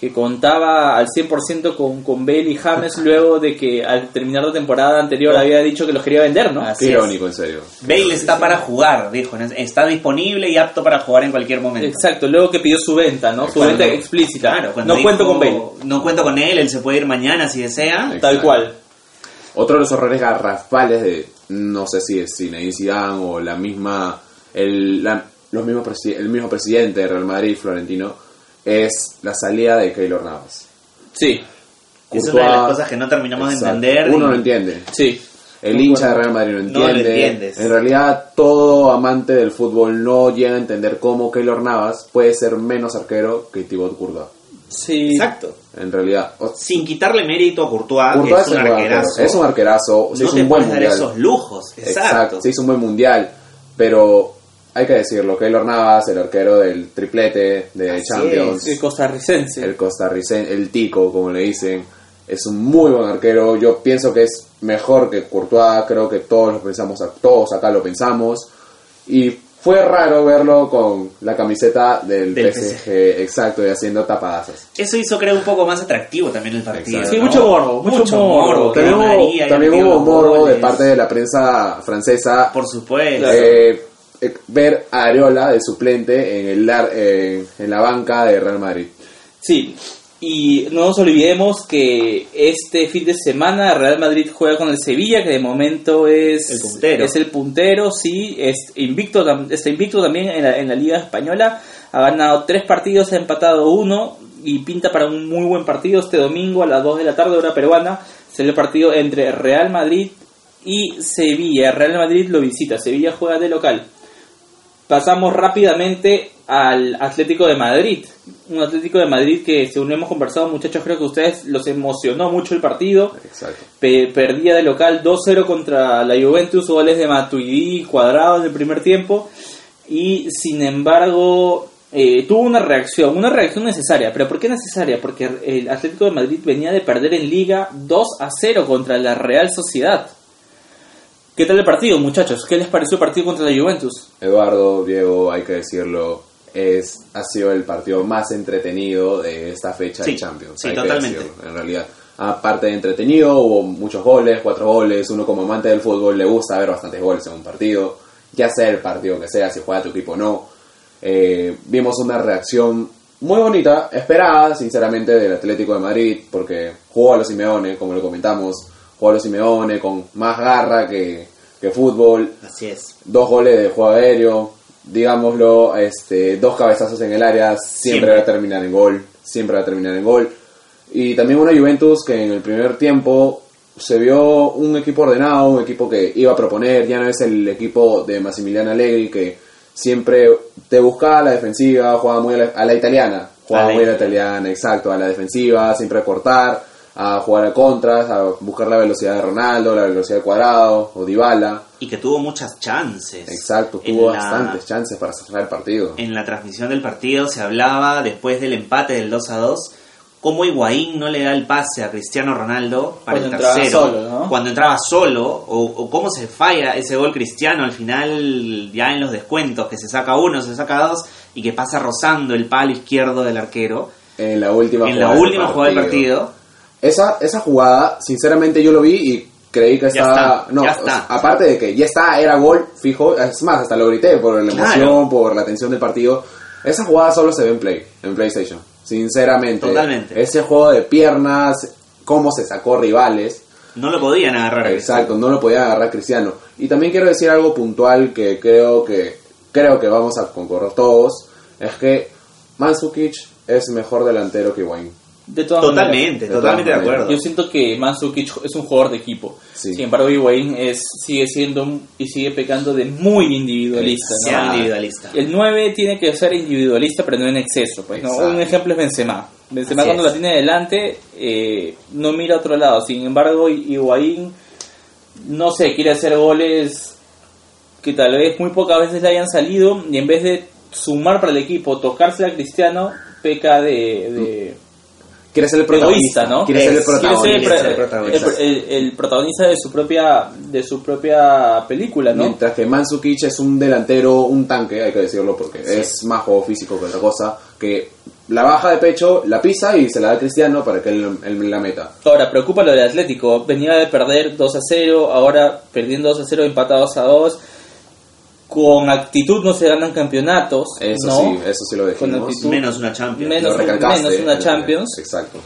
que contaba al 100% con, con Bale y James luego de que al terminar la temporada anterior había dicho que los quería vender, ¿no? Así Qué es. irónico, en serio. Bale está para jugar, dijo. Está disponible y apto para jugar en cualquier momento. Exacto, luego que pidió su venta, ¿no? Su Cuando- venta explícita. Claro, cuando no cuento con Bale. No cuento con él, él se puede ir mañana si desea. Exacto. Tal cual. Otro de los errores garrafales de, no sé si es Zinedine Zidane o la misma, el, la- los mismos el mismo presidente de Real Madrid, Florentino, es la salida de Keylor Navas. Sí, Es Courtois- una de las cosas que no terminamos Exacto. de entender. Uno y- lo entiende. sí. El hincha de Real Madrid no No entiende. lo entiendes. En realidad, todo amante del fútbol no llega a entender cómo Keylor Navas puede ser menos arquero que Thibaut Courtois. Sí. Exacto. En realidad, o- Sin quitarle mérito a Courtois, Courtois que es un arquerazo. Es un arquerazo. se no hizo te un buen puedes dar mundial. esos lujos. Exacto. Se hizo un buen mundial. Pero hay que decirlo, Keylor Navas, el arquero del triplete de Así Champions, El costarricense. el costarricense, el tico, como le dicen, es un muy buen arquero. Yo pienso que es mejor que Courtois, creo que todos lo pensamos, todos acá lo pensamos. Y fue raro verlo con la camiseta del, Del PSG, exacto, y haciendo tapadazos. Eso hizo, creo, un poco más atractivo también el partido. Exacto. Sí, ¿no? mucho morbo, mucho morbo. También hubo, María también hubo morbo de parte de la prensa francesa Por supuesto. eh, eh, ver a Areola de suplente en, el, lar- eh, en la banca de Real Madrid. Sí, y no nos olvidemos que este fin de semana Real Madrid juega con el Sevilla, que de momento es El puntero. es el puntero, sí, es invicto, está invicto también en la, en la Liga Española, ha ganado tres partidos, ha empatado uno y pinta para un muy buen partido este domingo a las 2 de la tarde, hora peruana, será el partido entre Real Madrid y Sevilla. Real Madrid lo visita, Sevilla juega de local. Pasamos rápidamente al Atlético de Madrid. Un Atlético de Madrid que, según hemos conversado, muchachos, creo que a ustedes los emocionó mucho el partido. Exacto. Pe- perdía de local 2-0 contra la Juventus, goles de Matuidi cuadrado en el primer tiempo. Y sin embargo, eh, tuvo una reacción, una reacción necesaria. ¿Pero por qué necesaria? Porque el Atlético de Madrid venía de perder en Liga 2-0 contra la Real Sociedad. ¿Qué tal el partido, muchachos? ¿Qué les pareció el partido contra la Juventus? Eduardo, Diego, hay que decirlo, es ha sido el partido más entretenido de esta fecha Sí, de Champions. sí, hay que totalmente. decirlo, en realidad. Aparte de entretenido, hubo muchos goles, cuatro goles. Uno como amante del fútbol le gusta ver bastantes goles en un partido, ya sea el partido que sea, si juega tu equipo o no. Eh, vimos una reacción muy bonita, esperada, sinceramente, del Atlético de Madrid, porque jugó a los Simeone, como lo comentamos, a los Simeone con más garra que, que fútbol Así es. dos goles de juego aéreo, digámoslo, este, dos cabezazos en el área, siempre, Siempre. va a terminar en gol, siempre va a terminar en gol. Y también una Juventus que en el primer tiempo se vio un equipo ordenado, un equipo que iba a proponer, ya no es el equipo de Massimiliano Allegri que siempre te buscaba la defensiva, jugaba muy a la, a la italiana, jugaba A muy a la italiana. italiana, exacto, a la defensiva, siempre a cortar, a jugar a contras, a buscar la velocidad de Ronaldo, la velocidad de Cuadrado o Dybala. Y que tuvo muchas chances. Exacto, tuvo la- bastantes chances para cerrar el partido. En la transmisión del partido se hablaba, después del empate del 2 a 2, cómo Higuaín no le da el pase a Cristiano Ronaldo para Cuando el entraba tercero. solo, ¿no? Cuando entraba solo, o, o cómo se falla ese gol Cristiano al final, ya en los descuentos, que se saca uno, se saca dos, y que pasa rozando el palo izquierdo del arquero. En la última En la del última jugada del partido. Esa, esa jugada, sinceramente yo lo vi y creí que Ya estaba... está, no, ya o está. sea, aparte de que ya está, era gol fijo, es más, hasta lo grité por la Claro. emoción, por la tensión del partido. Esa jugada solo se ve en Play, en PlayStation, sinceramente. Totalmente. Ese juego de piernas, cómo se sacó rivales. No lo podían agarrar Exacto, no lo podía agarrar Cristiano. Y también quiero decir algo puntual que creo que creo que vamos a concordar todos, es que Mandzukic es mejor delantero que Wayne. De todas Totalmente, maneras. De totalmente de maneras. acuerdo. Yo siento que Mandzukic es un jugador de equipo. Sí. Sin embargo, Higuaín es, sigue siendo un- y sigue pecando de muy individualista. ¿no? Sea Ah. individualista. El 9 tiene que ser individualista, pero no en exceso. Pues, ¿no? Un ejemplo es Benzema. Benzema Así cuando es. la tiene delante eh, no mira a otro lado. Sin embargo, Higuaín, no sé, quiere hacer goles que tal vez muy pocas veces le hayan salido y en vez de sumar para el equipo, tocarse a Cristiano, peca de... de Quiere ser el protagonista, ¿no? Quiere ser el protagonista. ser el, protagonista. el- el protagonista de su propia de su propia película, ¿no? Mientras que Mandzukic es un delantero, un tanque, hay que decirlo, porque es más juego físico que otra cosa, que la baja de pecho, la pisa y se la da a Cristiano para que él, él la meta. Ahora, preocupa lo del Atlético. Venía de perder 2 a 0, ahora perdiendo 2 a 0, empatados a 2. Con actitud no se ganan campeonatos. Eso ¿no? sí, eso sí lo dijimos. actitud. Menos una Champions. Menos- menos una Champions. Exacto.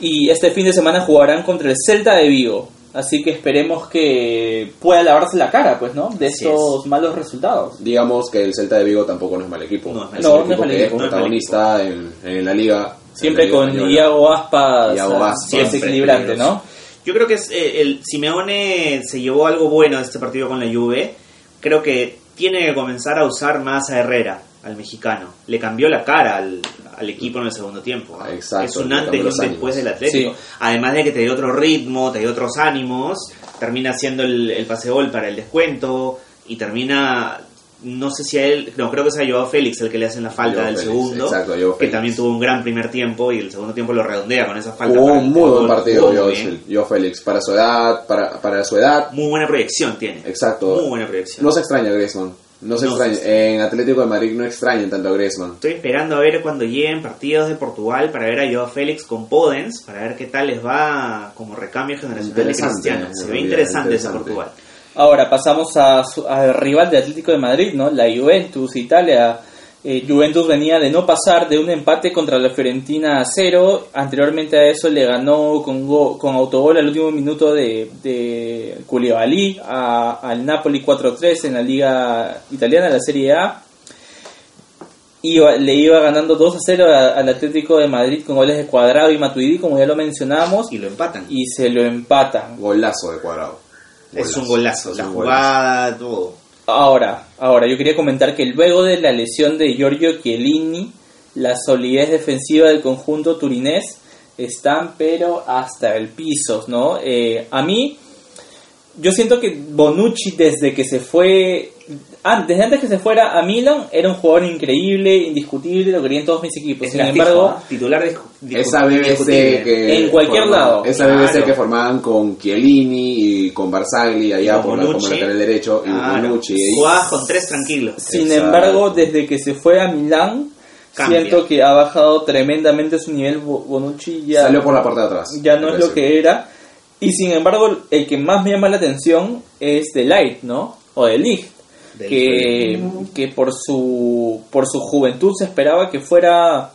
Y este fin de semana jugarán contra el Celta de Vigo. Así que esperemos que pueda lavarse la cara, pues, ¿no? De Así estos malos resultados. Digamos que el Celta de Vigo tampoco no es mal equipo. No es mal es equipo. un No, no es mal equipo. es No es protagonista en, en la liga. Siempre la liga con española. Iago Aspas, Iago Aspas. sí, es Siempre equilibrante, peligroso. ¿no? Yo creo que es, eh, el Simeone se llevó algo bueno de este partido con la Juve. Creo que tiene que comenzar a usar más a Herrera, al mexicano. Le cambió la cara al, al equipo en el segundo tiempo. Exacto, es un antes y un después del Atlético. Sí. Además de que te dio otro ritmo, te dio otros ánimos, termina haciendo el, el pase gol para el descuento y termina no sé si a él, no, creo que es a Joao Félix el que le hacen la falta Joao del Félix, segundo, exacto, Joao que Félix. también tuvo un gran primer tiempo y el segundo tiempo lo redondea con esa falta. El un muy buen partido bien. yo Félix. Para su edad, para, para su edad, Muy buena proyección tiene. exacto. Muy buena proyección. No se extraña Griezmann. No se No se extraña. En Atlético de Madrid no extrañan tanto a Griezmann. Estoy esperando a ver cuando lleguen partidos de Portugal para ver a Joao Félix con Podens, para ver qué tal les va como recambio generacional de Cristiano. Se ve interesante ese. Portugal. Ahora pasamos a su- al rival de Atlético de Madrid, ¿no? La Juventus, Italia. Eh, Juventus venía de no pasar de un empate contra la Fiorentina a cero. Anteriormente a eso le ganó con, go- con autogol al último minuto de, de Koulibaly a- al Napoli 4-3 en la Liga Italiana, la Serie A. Iba- le iba ganando 2 0 a- al Atlético de Madrid con goles de Cuadrado y Matuidi, como ya lo mencionamos, Y lo empatan. y se lo empatan. Golazo de cuadrado. Es un golazo. La jugada, todo. Ahora, ahora, yo quería comentar que luego de la lesión de Giorgio Chiellini, la solidez defensiva del conjunto turinés están pero hasta el piso, ¿no? Eh, a mí, yo siento que Bonucci desde que se fue, an- desde antes que se fuera a Milan, era un jugador increíble, indiscutible, lo querían todos mis equipos. Es Sin embargo, titular de, Esa BBC que En cualquier formaban- lado. Esa Claro. BBC que formaban con Chiellini y con Barzagli allá con por la, como lateral derecho y Claro. Bonucci. y- Jugabas con tres tranquilos. Sin Exacto. embargo, desde que se fue a Milán, Cambia. siento que ha bajado tremendamente su nivel. Bo- Bonucci ya, Salió por la puerta de atrás. ya no me es lo que era. Y sin embargo, el que más me llama la atención es de Light, ¿no? O de Ligt. Que, que por su por su juventud se esperaba que fuera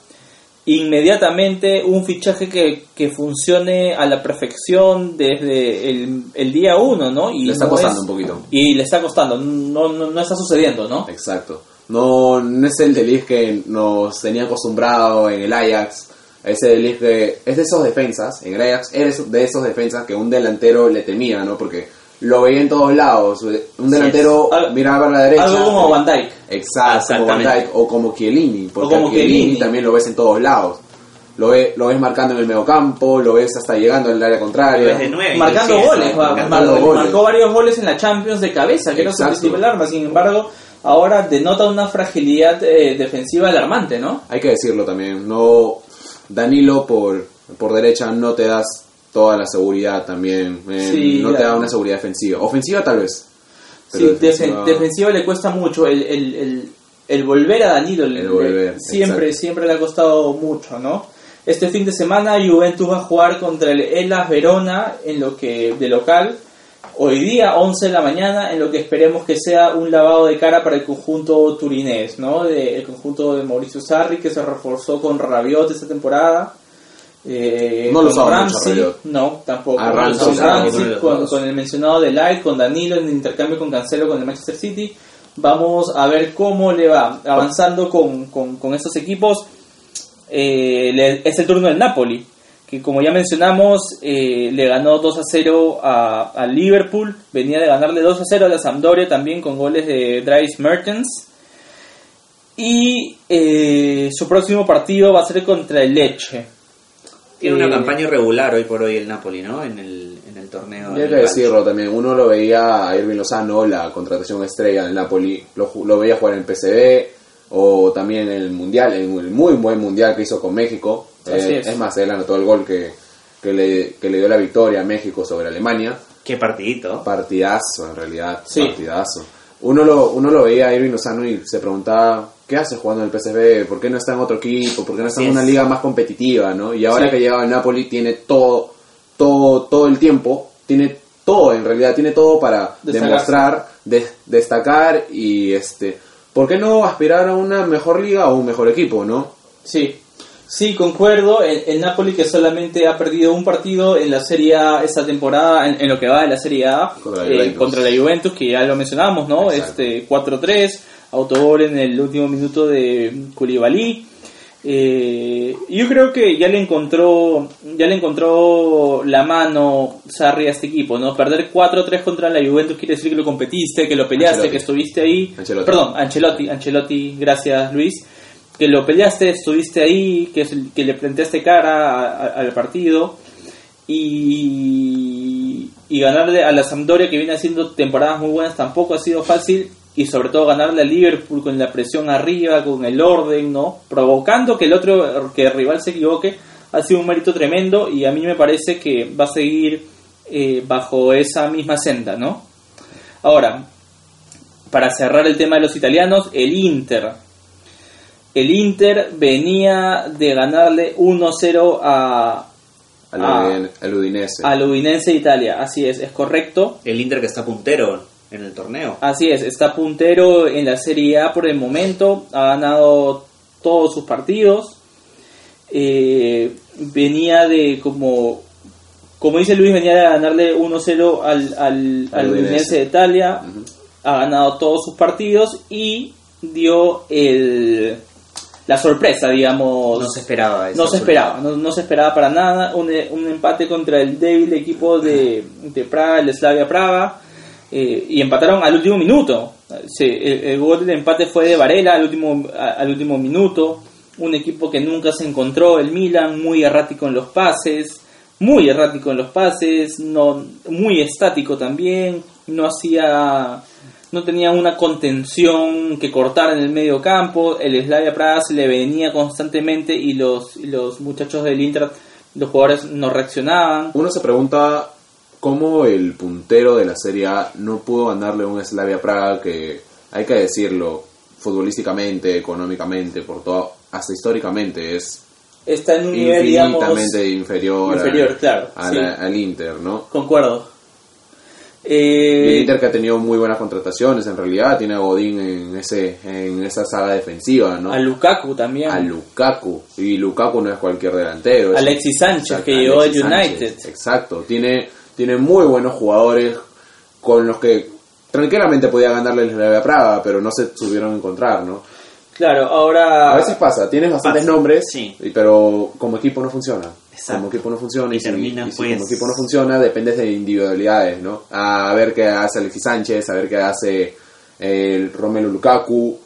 inmediatamente un fichaje que, que funcione a la perfección desde el, el día uno, ¿no? Y Le está no costando es- un poquito. Y le está costando, no, no, no está sucediendo, ¿no? Exacto. No, no es el de Ligt que nos tenía acostumbrado en el Ajax, Ese de Ligt que es de esos defensas, en el Ajax, eres de esos defensas que un delantero le temía, ¿no? Porque lo veía en todos lados. Un delantero Al- miraba a la derecha. Algo como Van Dijk. Exacto, como Van Exactamente. Dijk o como Chiellini, porque como a Chiellini Chiellini. también lo ves en todos lados. Lo, ve- lo ves marcando en el mediocampo, lo ves hasta llegando al área contraria. Desde nueve, Marcando goles, Marcando mar- goles. marcó varios goles en la Champions de cabeza, que era su Exacto. principal arma. Sin embargo, ahora denota una fragilidad eh, defensiva alarmante, ¿no? Hay que decirlo también, no Danilo por, por derecha no te das toda la seguridad también, eh, Sí, no te da una seguridad defensiva. Ofensiva tal vez. Sí, pero defensiva le cuesta mucho. El, el, el, el volver a Danilo le- El volver, siempre, exacto. siempre le ha costado mucho, ¿no? Este fin de semana Juventus va a jugar contra el Elas Verona en lo que de local. Hoy día, 11 de la mañana, en lo que esperemos que sea un lavado de cara para el conjunto turinés, ¿no? De- el conjunto de Mauricio Sarri, que se reforzó con Rabiot esta temporada. Eh, No lo con mucho Ramsey, Rabiot. no, tampoco. A Con Ramsey, con, el mencionado de Light, con Danilo en el intercambio con Cancelo con el Manchester City. Vamos a ver cómo le va avanzando con, con, con estos equipos. Eh, le- es el turno del Napoli, que como ya mencionamos, eh, le ganó 2 a 0 a, a Liverpool. Venía de ganarle 2 a 0 a la Sampdoria también con goles de Dries Mertens. Y eh, su próximo partido va a ser contra el Leche. Tiene una campaña irregular hoy por hoy el Napoli, ¿no? En el, en el torneo. Y hay que decirlo también, uno lo veía a Irving Lozano, la contratación estrella del Napoli, lo, lo veía jugar en el PCB o también en el Mundial, en el muy buen Mundial que hizo con México. Así Eh, es. es más, él anotó el gol que, que, le, que le dio la victoria a México sobre Alemania. Qué partidito. Partidazo, en realidad, Sí. partidazo. Uno lo, uno lo veía a Irving Lozano y se preguntaba, ¿qué hace jugando en el PSV? ¿Por qué no está en otro equipo? ¿Por qué no está en una liga más competitiva? ¿no? Y ahora Sí. que llega al Napoli tiene todo, todo, todo el tiempo, tiene todo en realidad, tiene todo para Destacarse. demostrar, de- destacar y este, ¿por qué no aspirar a una mejor liga o un mejor equipo, no? Sí, sí, concuerdo. El, el Napoli que solamente ha perdido un partido en la Serie A esta temporada, en, en lo que va de la Serie A, Contra la eh, Juventus. contra la Juventus, que ya lo mencionamos, ¿no? Exacto. Este 4-3, autogol en el último minuto de Koulibaly. Eh, yo creo que ya le encontró ya le encontró la mano Sarri a este equipo, ¿no? Perder 4-3 contra la Juventus quiere decir que lo competiste, que lo peleaste, Ancelotti. que estuviste ahí. Ancelotti. Perdón, Ancelotti, Ancelotti, gracias Luis. Que lo peleaste, estuviste ahí, que, que le planteaste cara al partido y, y ganarle a la Sampdoria que viene haciendo temporadas muy buenas tampoco ha sido fácil y sobre todo ganarle a Liverpool con la presión arriba, con el orden, ¿no? Provocando que el otro, que el rival se equivoque, ha sido un mérito tremendo y a mí me parece que va a seguir eh, bajo esa misma senda, ¿no? Ahora, para cerrar el tema de los italianos, el Inter. El Inter venía de ganarle 1-0 a, Al. Udin- al Udinese. al Udinese de Italia. Así es, es correcto. El Inter que está puntero en el torneo. Así es, está puntero en la Serie A por el momento, ha ganado todos sus partidos. Eh, venía de como como dice Luis, venía de ganarle 1-0 al, al, al Udinese. De Italia, ha ganado todos sus partidos y dio el la sorpresa, digamos. No se esperaba eso. No se esperaba, no, no se esperaba para nada. Un, un empate contra el débil equipo de, de Praga, el Slavia Praga, eh, y empataron al último minuto. El, el gol del empate fue de Varela al último, al último minuto. Un equipo que nunca se encontró, el Milan, muy errático en los pases, muy errático en los pases, no, muy estático también, no hacía no tenía una contención que cortar en el medio campo, el Slavia Praga se le venía constantemente y los, y los muchachos del Inter, los jugadores no reaccionaban. Uno se pregunta cómo el puntero de la Serie A no pudo ganarle un Slavia Praga que, hay que decirlo, futbolísticamente, económicamente, por todo, hasta históricamente es Está en un nivel, digamos, infinitamente inferior, inferior, claro, a sí. la- al Inter, ¿no? concuerdo. El Eh, Inter que ha tenido muy buenas contrataciones, en realidad tiene a Godín en ese en esa saga defensiva, ¿no? a Lukaku también. a Lukaku. Y Lukaku no es cualquier delantero. Alexis Sánchez, que llegó al Sánchez, United. Exacto. Tiene, tiene muy buenos jugadores con los que tranquilamente podía ganarle el Slavia Praga, pero no se supieron encontrar, ¿no? Claro, ahora... A veces pasa, tienes bastantes Pasa, nombres, sí. y- pero como equipo no funciona. Exacto. Como equipo no funciona y, Y termina, y si pues- como equipo no funciona dependes de individualidades, ¿no? A ver qué hace Alexis Sánchez, a ver qué hace el Romelu Lukaku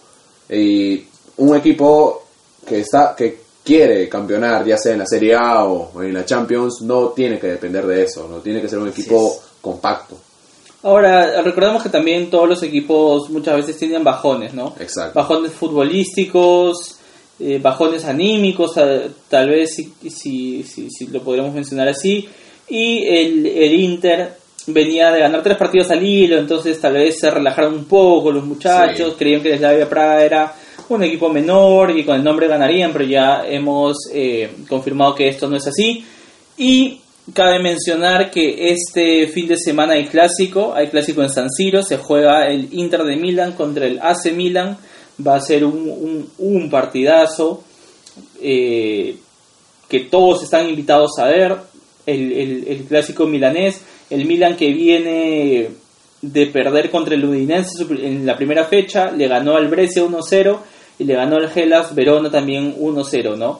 y un equipo que está que quiere campeonar ya sea en la Serie A o en la Champions no tiene que depender de eso, no tiene que ser un equipo compacto. Ahora, recordemos que también todos los equipos muchas veces tienen bajones, ¿no? Exacto. Bajones futbolísticos, eh, bajones anímicos, tal vez si, si, si, si lo podríamos mencionar así. Y el, el Inter venía de ganar tres partidos al hilo, entonces tal vez se relajaron un poco los muchachos, Sí. creían que Slavia Praga era un equipo menor y con el nombre ganarían, pero ya hemos eh, confirmado que esto no es así. Y cabe mencionar que este fin de semana hay clásico, hay clásico en San Siro, se juega el Inter de Milán contra el AC Milán, va a ser un, un, partidazo eh, que todos están invitados a ver, el, el- el clásico milanés, el Milan que viene de perder contra el Udinese en la primera fecha, le ganó al Brescia 1-0 y le ganó al Hellas Verona también 1-0, ¿no?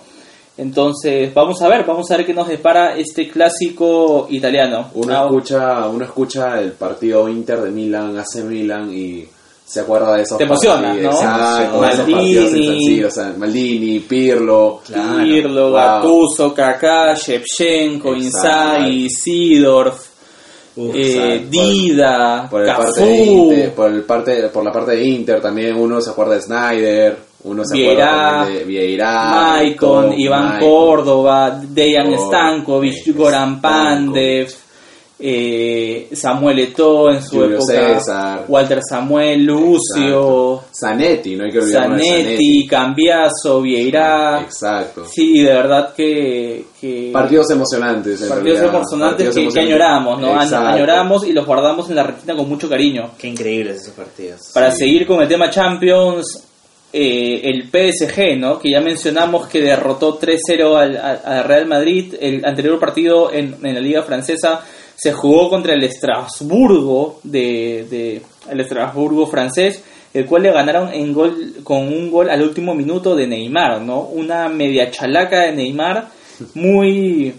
Entonces, vamos a ver, vamos a ver qué nos depara este clásico italiano. Uno Ah, escucha, uno escucha el partido Inter de Milan, AC Milan y se acuerda de esos Te partidos, ¿no? Exacto, Maldini. o sea, Maldini, Pirlo, Claro. Pirlo, Wow. Gattuso, Kaká, Shevchenko. Inzaghi, Sidorf, Uf, eh. Dida, por, el Cafú, parte de Inter, por, el parte, por la parte de Inter también uno se acuerda de Snyder, uno se Vieira, acuerda de Vieira, Maicon, Maicon, Iván Maicon. Córdoba, Dejan Stankovic, eh, Goran Pandev, eh, Samuel Eto'o en su Julio época, César. Walter Samuel, Lucio, Exacto. Zanetti, no hay que olvidar Zanetti, Cambiaso, Vieira. Exacto. Sí, de verdad que... que Partidos emocionantes. en partidos realidad. emocionantes Partidos que, que añoramos, ¿no? Exacto. Añoramos y los guardamos en la retina con mucho cariño. Qué increíbles esos partidos. Para Sí. seguir con el tema Champions, eh, el PSG, ¿no? Que ya mencionamos que derrotó 3-0 al, al- al Real Madrid. El anterior partido en, en la Liga Francesa se jugó contra el Estrasburgo, de, de- el Estrasburgo francés, el cual le ganaron en gol, con un gol al último minuto de Neymar, ¿no? Una media chalaca de Neymar, muy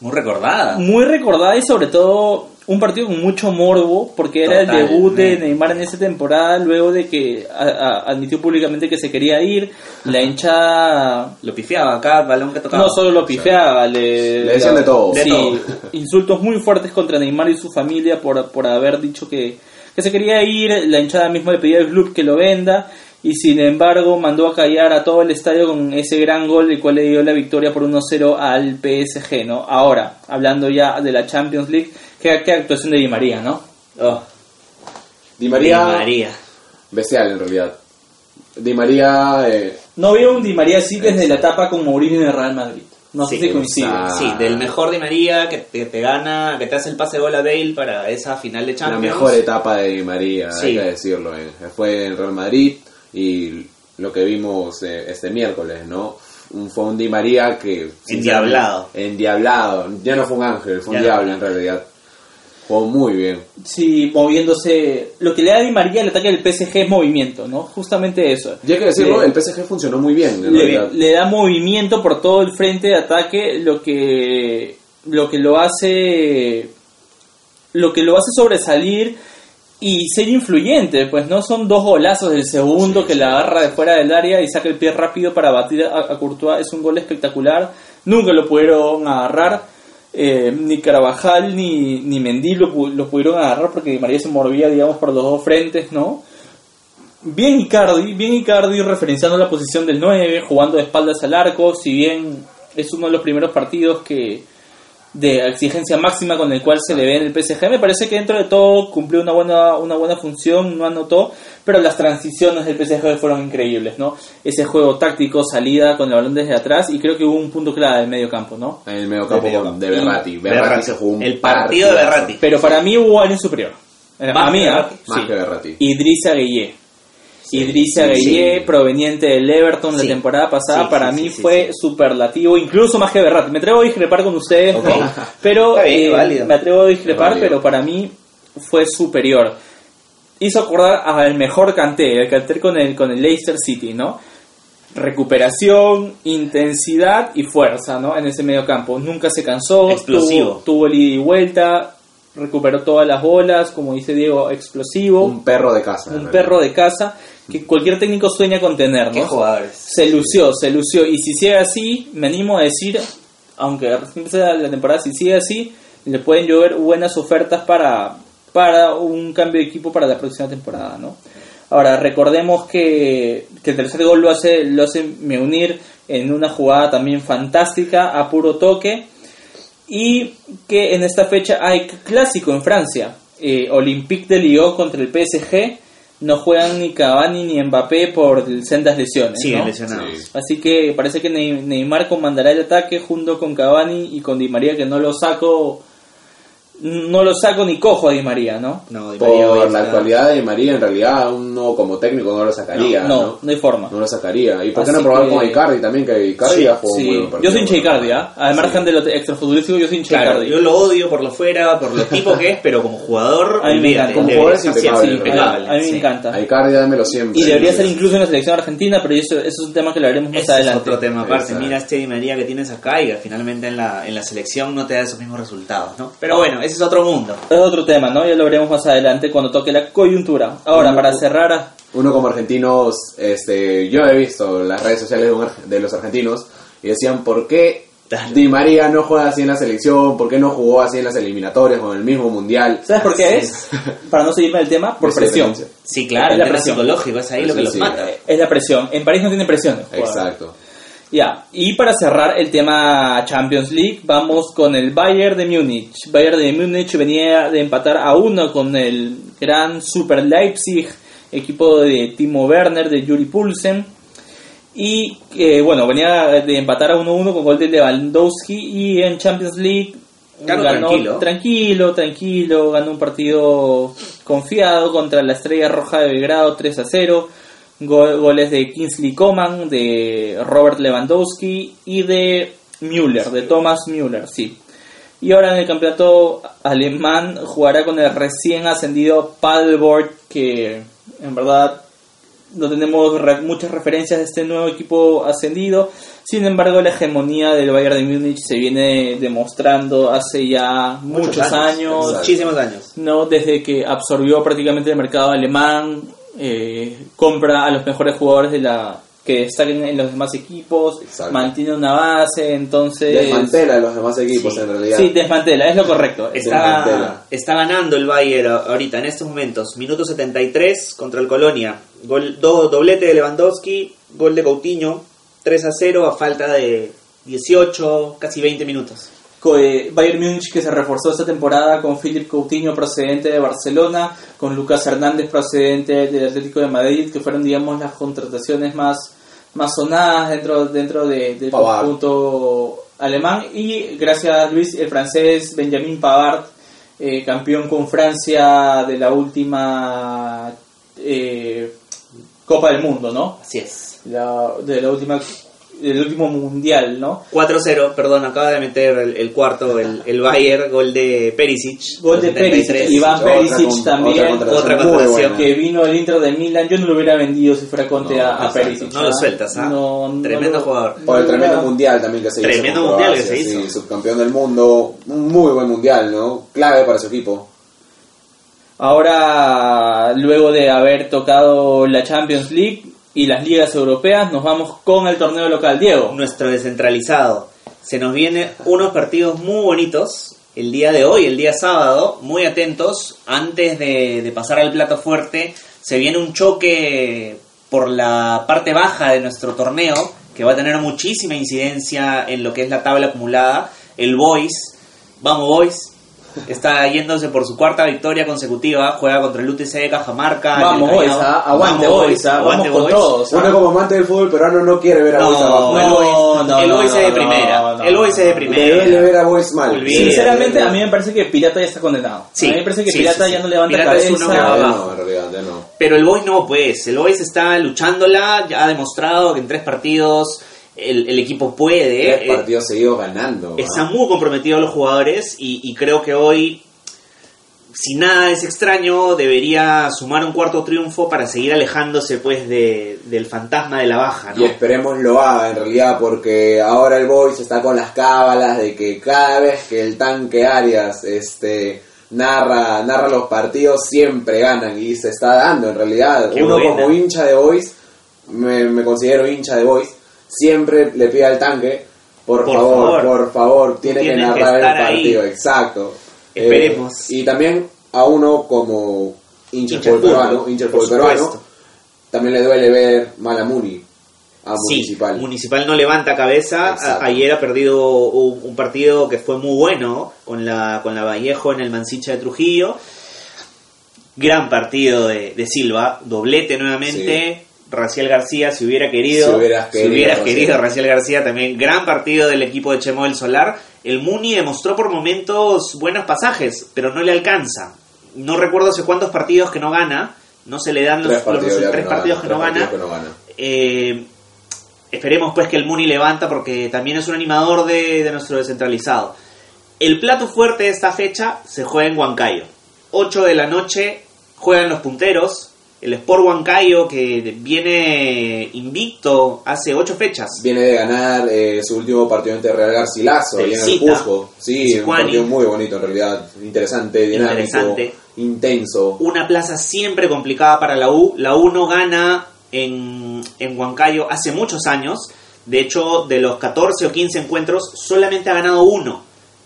Muy recordada. muy recordada y sobre todo un partido con mucho morbo porque era el debut de Neymar en esa temporada luego de que a- a- admitió públicamente que se quería ir la hinchada Lo pifiaba cada balón que tocaba. no solo lo pifiaba le, Le decían de todo. De sí, todo. insultos muy fuertes contra Neymar y su familia por, por haber dicho que, que se quería ir la hinchada mismo le pedía al club que lo venda y sin embargo mandó a callar a todo el estadio con ese gran gol el cual le dio la victoria por 1-0 al PSG no ahora hablando ya de la Champions League qué, qué actuación de Di María no Oh, Di María, Di María. bestial en realidad. Di María, eh, no veo un Di María así desde la etapa con Mourinho en el Real Madrid no sé si coincide exacto. Sí, del mejor Di María que te, te gana, que te hace el pase de gol a Bale para esa final de la Champions. mejor etapa de Di María, Sí. hay que decirlo. eh. Fue en Real Madrid y lo que vimos eh, este miércoles, ¿no? Un- Fue un Di María que... Endiablado. Endiablado. Ya no fue un ángel, fue un Ya diablo en realidad. Jugó muy bien. Sí, moviéndose. Lo que le da a Di María el ataque del PSG es movimiento, ¿no? Justamente eso. Y hay que decirlo, Le- el PSG funcionó muy bien en le, realidad. le da movimiento por todo el frente de ataque, lo que lo que lo hace lo que lo hace sobresalir y ser influyente, pues no son dos golazos del segundo que la agarra de fuera del área y saca el pie rápido para batir a, a Courtois, es un gol espectacular, nunca lo pudieron agarrar, eh, ni Carvajal ni, ni Mendy lo, lo pudieron agarrar porque María se movía, digamos, por los dos frentes, ¿no? Bien Icardi, bien Icardi referenciando la posición del 9, jugando de espaldas al arco, si bien es uno de los primeros partidos que de exigencia máxima con el cual se le ve en el PSG, me parece que dentro de todo cumplió una buena una buena función, no anotó, pero las transiciones del PSG fueron increíbles, ¿no? Ese juego táctico, salida con el balón desde atrás y creo que hubo un punto clave del medio campo, ¿no? En el medio campo medio campo. de Berratti. Berratti Berratti. se jugó un El partido de. Berratti. Pero para mí hubo alguien superior. Eh, Más a mí, que ¿ah? Más Sí. que Berratti. Idrissa Gueye. Idrissa sí, Gueye, sí. proveniente del Everton la temporada pasada, para mí fue superlativo, incluso más que Berratti. Me atrevo a discrepar con ustedes. ¿no? Pero bien, eh, me atrevo a discrepar, pero para mí fue superior. Hizo acordar al mejor Kanté, el Kanté con el, con el Leicester City, ¿no? recuperación, intensidad y fuerza, ¿no? En ese medio campo. Nunca se cansó, Explosivo. tuvo, tuvo el ida y vuelta, recuperó todas las bolas, como dice Diego, explosivo, Un perro de casa. un perro de casa que cualquier técnico sueña con tener, Qué ¿no? jugadores. Se lució, se lució. Y si sigue así, me animo a decir, aunque recién empieza la temporada, si sigue así, le pueden llover buenas ofertas para, para un cambio de equipo para la próxima temporada, ¿no? Ahora, recordemos que, que el tercer gol lo hace, lo hace Meunir en una jugada también fantástica, a puro toque, y que en esta fecha hay clásico en Francia. Eh, Olympique de Lyon contra el PSG. No juegan ni Cavani ni Mbappé por sendas lesiones. ¿no? lesionados. Sí. Así que parece que Ney- Neymar comandará el ataque junto con Cavani y con Di María, que no lo saco. No lo saco ni cojo a Di María, ¿no? No, Di María Por la actualidad de María, en realidad, uno como técnico no lo sacaría. no, No, no, no hay forma. No lo sacaría. ¿Y por qué Así no probar que- con Icardi también? Que Icardi Sí, ya jugó sí. muy buen Yo soy hincha Icardi, ¿ah? Al Sí. margen de lo extrafutbolístico, yo soy hincha Claro, Icardi. yo lo odio por lo fuera, por lo tipo que es, pero como jugador, A mí me encanta. Como debería jugador es impecable, ¿no? a, a mí me encanta. A Icardi dámelo siempre. Y debería ser incluso en la selección argentina, pero eso, eso es un tema que lo haremos más Ese es adelante. otro tema aparte. Mira este Di María que tienes acá y que finalmente en la, en la selección no te da esos mismos resultados, ¿no? Pero bueno, ese es otro mundo. Es otro tema, ¿no? Ya lo veremos más adelante cuando toque la coyuntura. Ahora, Uno- para cerrar, a- Uno como argentinos, este, yo he visto las redes sociales de, un de los argentinos y decían, ¿por qué Dale. Di María no juega así en la selección? ¿Por qué no jugó así en las eliminatorias con el mismo mundial? ¿sabes por qué es? Para no seguirme del tema, por presión. Sí, claro, Es el la presión. psicológico es ahí lo que los sí. mata. Es la presión. En París no tiene presión. Exacto. Ya, y para cerrar el tema Champions League, vamos con el Bayern de Múnich. Bayern de Múnich venía de empatar a uno con el gran Super Leipzig, equipo de Timo Werner, de Yuri Pulsen. Y eh, bueno, venía de empatar a 1-1 con gol de Lewandowski y en Champions League Ganó tranquilo. tranquilo, tranquilo, ganó un partido confiado contra la Estrella Roja de Belgrado 3 a 0. Go- goles de Kingsley Coman, de Robert Lewandowski y de Müller, de Thomas Müller, sí. Y ahora en el campeonato alemán jugará con el recién ascendido Paderborn, que en verdad no tenemos re- muchas referencias de este nuevo equipo ascendido. Sin embargo, la hegemonía del Bayern de Múnich se viene demostrando hace ya muchos, años, exacto. Muchísimos años. no desde que absorbió prácticamente el mercado alemán, eh, compra a los mejores jugadores de la que destaquen en los demás equipos, Exacto. mantiene una base, entonces Desmantela a los demás equipos Sí. en realidad. Sí, desmantela, es lo correcto. Está, está ganando el Bayern ahorita, en estos momentos. Minuto 73 contra el Colonia. Gol, do- doblete de Lewandowski, gol de Coutinho, 3 a 0 a falta de 18, casi 20 minutos. Eh, Bayern Múnich que se reforzó esta temporada con Philip Coutinho procedente de Barcelona, con Lucas Hernández procedente del Atlético de Madrid, que fueron digamos las contrataciones más, más sonadas dentro, dentro de- del Pavard. conjunto alemán y gracias a Luis el francés Benjamin Pavard, eh, campeón con Francia de la última eh, Copa del Mundo, ¿no? Así es. La- de la última del último mundial, ¿no? 4-0, perdón, acaba de meter el, el cuarto, el, el Bayern, gol de Perisic. Gol de 73. Perisic, Iván Otra Perisic también, otra contratación. buena. que vino del Inter de Milan, yo no lo hubiera vendido si fuera Conte No, a. Perisic. No lo sueltas, ¿ah? No, no Tremendo lo- jugador. Por el tremendo mundial también que se hizo. Tremendo mundial que se hizo. Sí, subcampeón del mundo. Un muy buen mundial, ¿no? Clave para su equipo. Ahora, luego de haber tocado la Champions League y las ligas europeas, nos vamos con el torneo local. Diego, Nuestro descentralizado. Se nos vienen unos partidos muy bonitos el día de hoy, el día sábado. Muy atentos. Antes de, de pasar al plato fuerte, se viene un choque por la parte baja de nuestro torneo que va a tener muchísima incidencia en lo que es la tabla acumulada. El Boys, vamos Boys, está yéndose por su cuarta victoria consecutiva. Juega contra el UTC de Cajamarca. vamos el Boys, Callao. ¿ah? aguante Vamos, Boys, ¿ah? aguante, vamos con Boys. todos. ¿ah? Uno como amante del fútbol peruano no quiere ver a Boys abajo. No, el No, Boys, no, el no, Boys es de no, primera. no, no, el Boys es de primera. ver a Boys mal. Olvídate. Sinceramente, a mí me parece que Pirata ya está condenado. Sí, a mí me parece que sí, Pirata sí, ya no levanta Pirata es cabeza. uno que va Ya abajo. no, en realidad, ya no. Pero el Boys no, pues. El Boys está luchándola, ya ha demostrado que en tres partidos el, el equipo puede. Tres eh, partidos seguidos ganando. están muy comprometidos los jugadores y, y creo que hoy si nada es extraño, debería sumar un cuarto triunfo para seguir alejándose pues de, del fantasma de la baja, ¿no? Y esperemos lo haga en realidad, porque ahora el Boys está con las cábalas de que cada vez que el tanque Arias este narra, narra los partidos siempre ganan y se está dando en realidad. Qué Uno buena. como hincha de Boys, me, me considero hincha de Boys, siempre le pide al tanque, por, Por favor, favor. por favor, tiene que narrar el ahí. partido, exacto. Eh, Esperemos. y también a uno como hincha peruano, hincha peruano, también le duele ver mal a Sí, Municipal. Municipal no levanta cabeza. Exacto. Ayer ha perdido un, un partido que fue muy bueno con la, con la Vallejo en el Mansicha de Trujillo. Gran partido de, de Silva, doblete nuevamente. Raciel García, si hubiera querido, Si hubieras querido, hubieras Raciel. querido, Raciel García también, gran partido del equipo de Chemo del Solar. El Muni demostró por momentos buenos pasajes, pero no le alcanza. No recuerdo hace cuántos partidos que no gana, no se le dan los, tres los partidos, ya tres partidos que tres no gana. partidos que no gana. Eh, esperemos pues que el Muni levanta porque también es un animador de, de nuestro descentralizado. El plato fuerte de esta fecha se juega en Huancayo. 8 de la noche juegan los punteros. El Sport Huancayo que viene invicto hace 8 fechas. Viene de ganar eh, su último partido ante Real Garcilaso ahí en el. Cusco. Sí, un partido muy bonito en realidad. Interesante, dinámico, Interesante. intenso. Una plaza siempre complicada para la U. La U no gana en, en Huancayo hace muchos años. De hecho, de los 14 o 15 encuentros, solamente ha ganado uno.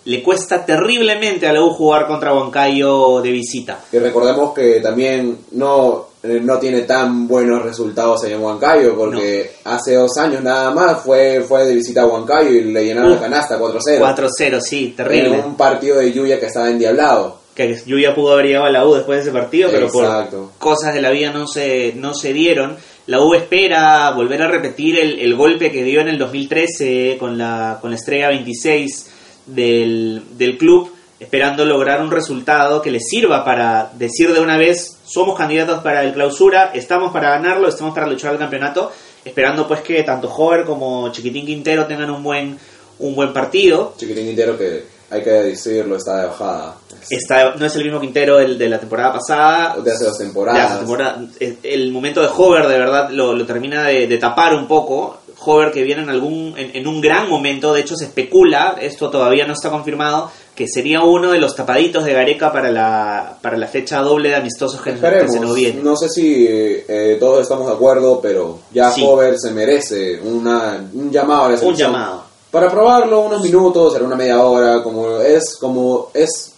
Le cuesta terriblemente a la U jugar contra Huancayo de visita. Y recordemos que también no, no tiene tan buenos resultados en Huancayo, porque hace dos años nada más fue, fue de visita a Huancayo y le llenaron Uh, la canasta 4-0. 4-0, sí, terrible. En un partido de lluvia que estaba endiablado. Que Yuya pudo haber llegado a la U después de ese partido, pero por cosas de la vida no se, no se dieron. La U espera volver a repetir el, el golpe que dio en el 2013 con la, con la estrella 26 del, del club, esperando lograr un resultado que les sirva para decir de una vez, somos candidatos para el clausura, estamos para ganarlo, estamos para luchar al campeonato, esperando pues que tanto Hover como Chiquitín Quintero tengan un buen, un buen partido. Chiquitín Quintero que hay que decirlo, está de bajada. Está, no es el mismo Quintero el de la temporada pasada, De hace dos temporadas. temporada- el, el momento de Hover de verdad lo, lo termina de, de tapar un poco. Hover que viene en algún en, en un gran momento, de hecho se especula, esto todavía no está confirmado, que sería uno de los tapaditos de Gareca para la para la fecha doble de amistosos que, que se nos viene. No sé si eh, todos estamos de acuerdo, pero ya Sí. Hover se merece una, un llamado a la Un selección. llamado. Para probarlo unos minutos, será una media hora, como es como es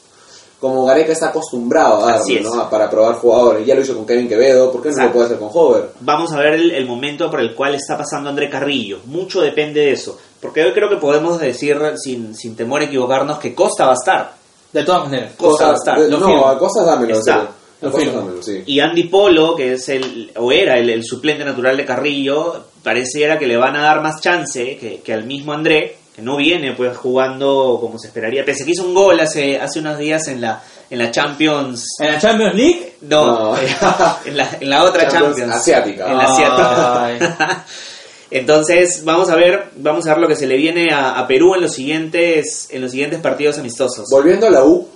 como Gareca está acostumbrado a es. ¿no? Para probar jugadores. Ya lo hizo con Kevin Quevedo, ¿por qué no Exacto. lo puede hacer con Hover? Vamos a ver el, el momento por el cual está pasando André Carrillo. Mucho depende de eso. Porque hoy creo que podemos decir, sin, sin temor a equivocarnos, que Costa va a estar. De todas maneras. Costa va a estar. de- lo no, firmo. a Costas dámelo, Está. Lo dámelo, sí. Y Andy Polo, que es el, o era el, el suplente natural de Carrillo, pareciera que le van a dar más chance que, que al mismo André, que no viene pues jugando como se esperaría. Pese a que hizo un gol hace, hace unos días en la, en la Champions. En la Champions League. No, No. en, la, en la otra Champions Champions. asiática. En la asiática. Entonces, vamos a ver, vamos a ver lo que se le viene a, a Perú en los siguientes, en los siguientes partidos amistosos. Volviendo a la U,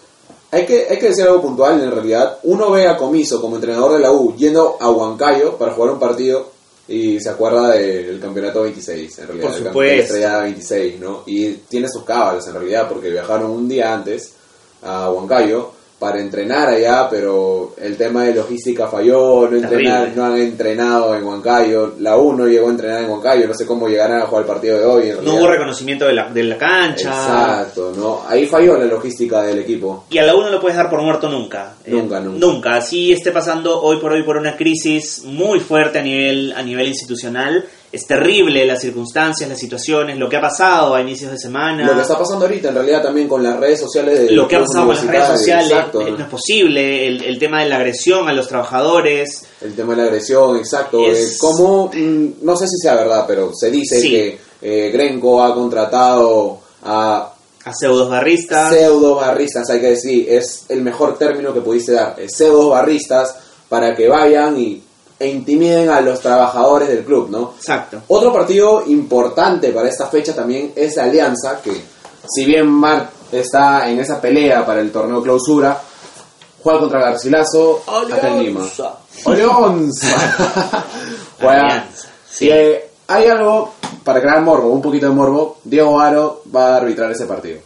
hay que, hay que decir algo puntual en realidad. Uno ve a Comiso como entrenador de la U yendo a Huancayo para jugar un partido y se acuerda del campeonato 26, en realidad. Por el supuesto. campeonato estrella 26, ¿no? Y tiene sus cábalas en realidad porque viajaron un día antes a Huancayo para entrenar allá, pero el tema de logística falló, no, entrenar, no han entrenado en Huancayo, la U no llegó a entrenar en Huancayo, no sé cómo llegarán a jugar el partido de hoy. En No hubo reconocimiento de la, de la cancha. Exacto, ¿no? Ahí falló la logística del equipo. Y a la U no lo puedes dar por muerto nunca. Eh, Nunca, nunca. Nunca. Así esté pasando hoy por hoy por una crisis muy fuerte a nivel, a nivel institucional. Es terrible las circunstancias, las situaciones, lo que ha pasado a inicios de semana. Lo que está pasando ahorita en realidad también con las redes sociales de lo que ha pasado con las redes sociales exacto, eh, no es posible, el, el tema de la agresión a los trabajadores, el tema de la agresión, exacto, Es- eh, como mm, no sé si sea verdad, pero se dice Sí. que eh, Grenco ha contratado a a pseudos barristas. pseudo barristas, hay que decir, es el mejor término que pudiste dar, eh, pseudo barristas para que vayan y e intimiden a los trabajadores del club, ¿no? Exacto. Otro partido importante para esta fecha también es Alianza, que si bien Mar está en esa pelea para el torneo clausura, juega contra Garcilaso acá en Lima. Alianza. Sí. Y, eh, hay algo para crear morbo, un poquito de morbo. Diego Aro va a arbitrar ese partido.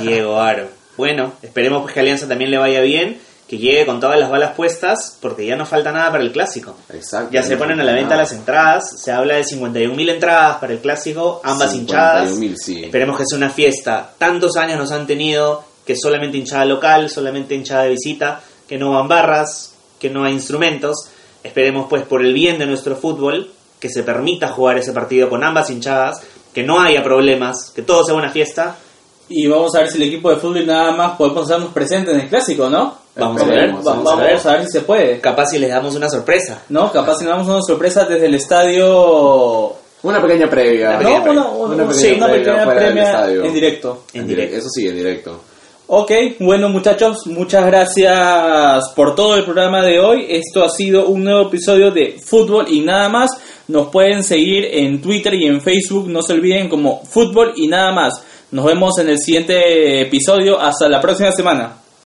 Diego Aro. Bueno, esperemos pues que Alianza también le vaya bien, que llegue con todas las balas puestas, porque ya no falta nada para el clásico. Exacto. Ya se ponen a la venta las entradas, se habla de 51.000 entradas para el clásico, ambas hinchadas. 51.000, sí. Esperemos que sea una fiesta. Tantos años nos han tenido que solamente hinchada local, solamente hinchada de visita, que no van barras, que no hay instrumentos. Esperemos pues por el bien de nuestro fútbol que se permita jugar ese partido con ambas hinchadas, que no haya problemas, que todo sea una fiesta. Y vamos a ver si el equipo de fútbol nada más podemos hacernos presentes en el clásico, ¿no? Vamos a ver, Esperemos, Va- vamos a ver. vamos a ver si se puede. Capaz si les damos una sorpresa. ¿No? Capaz si nos damos una sorpresa desde el estadio. Una pequeña previa. No, una, una- Una sí, pequeña una previa pequeña en directo. En directo. Eso sí, en directo. Ok, bueno muchachos, muchas gracias por todo el programa de hoy. Esto ha sido un nuevo episodio de Fútbol y nada más. Nos pueden seguir en Twitter y en Facebook, no se olviden como Fútbol y nada más. Nos vemos en el siguiente episodio. Hasta la próxima semana.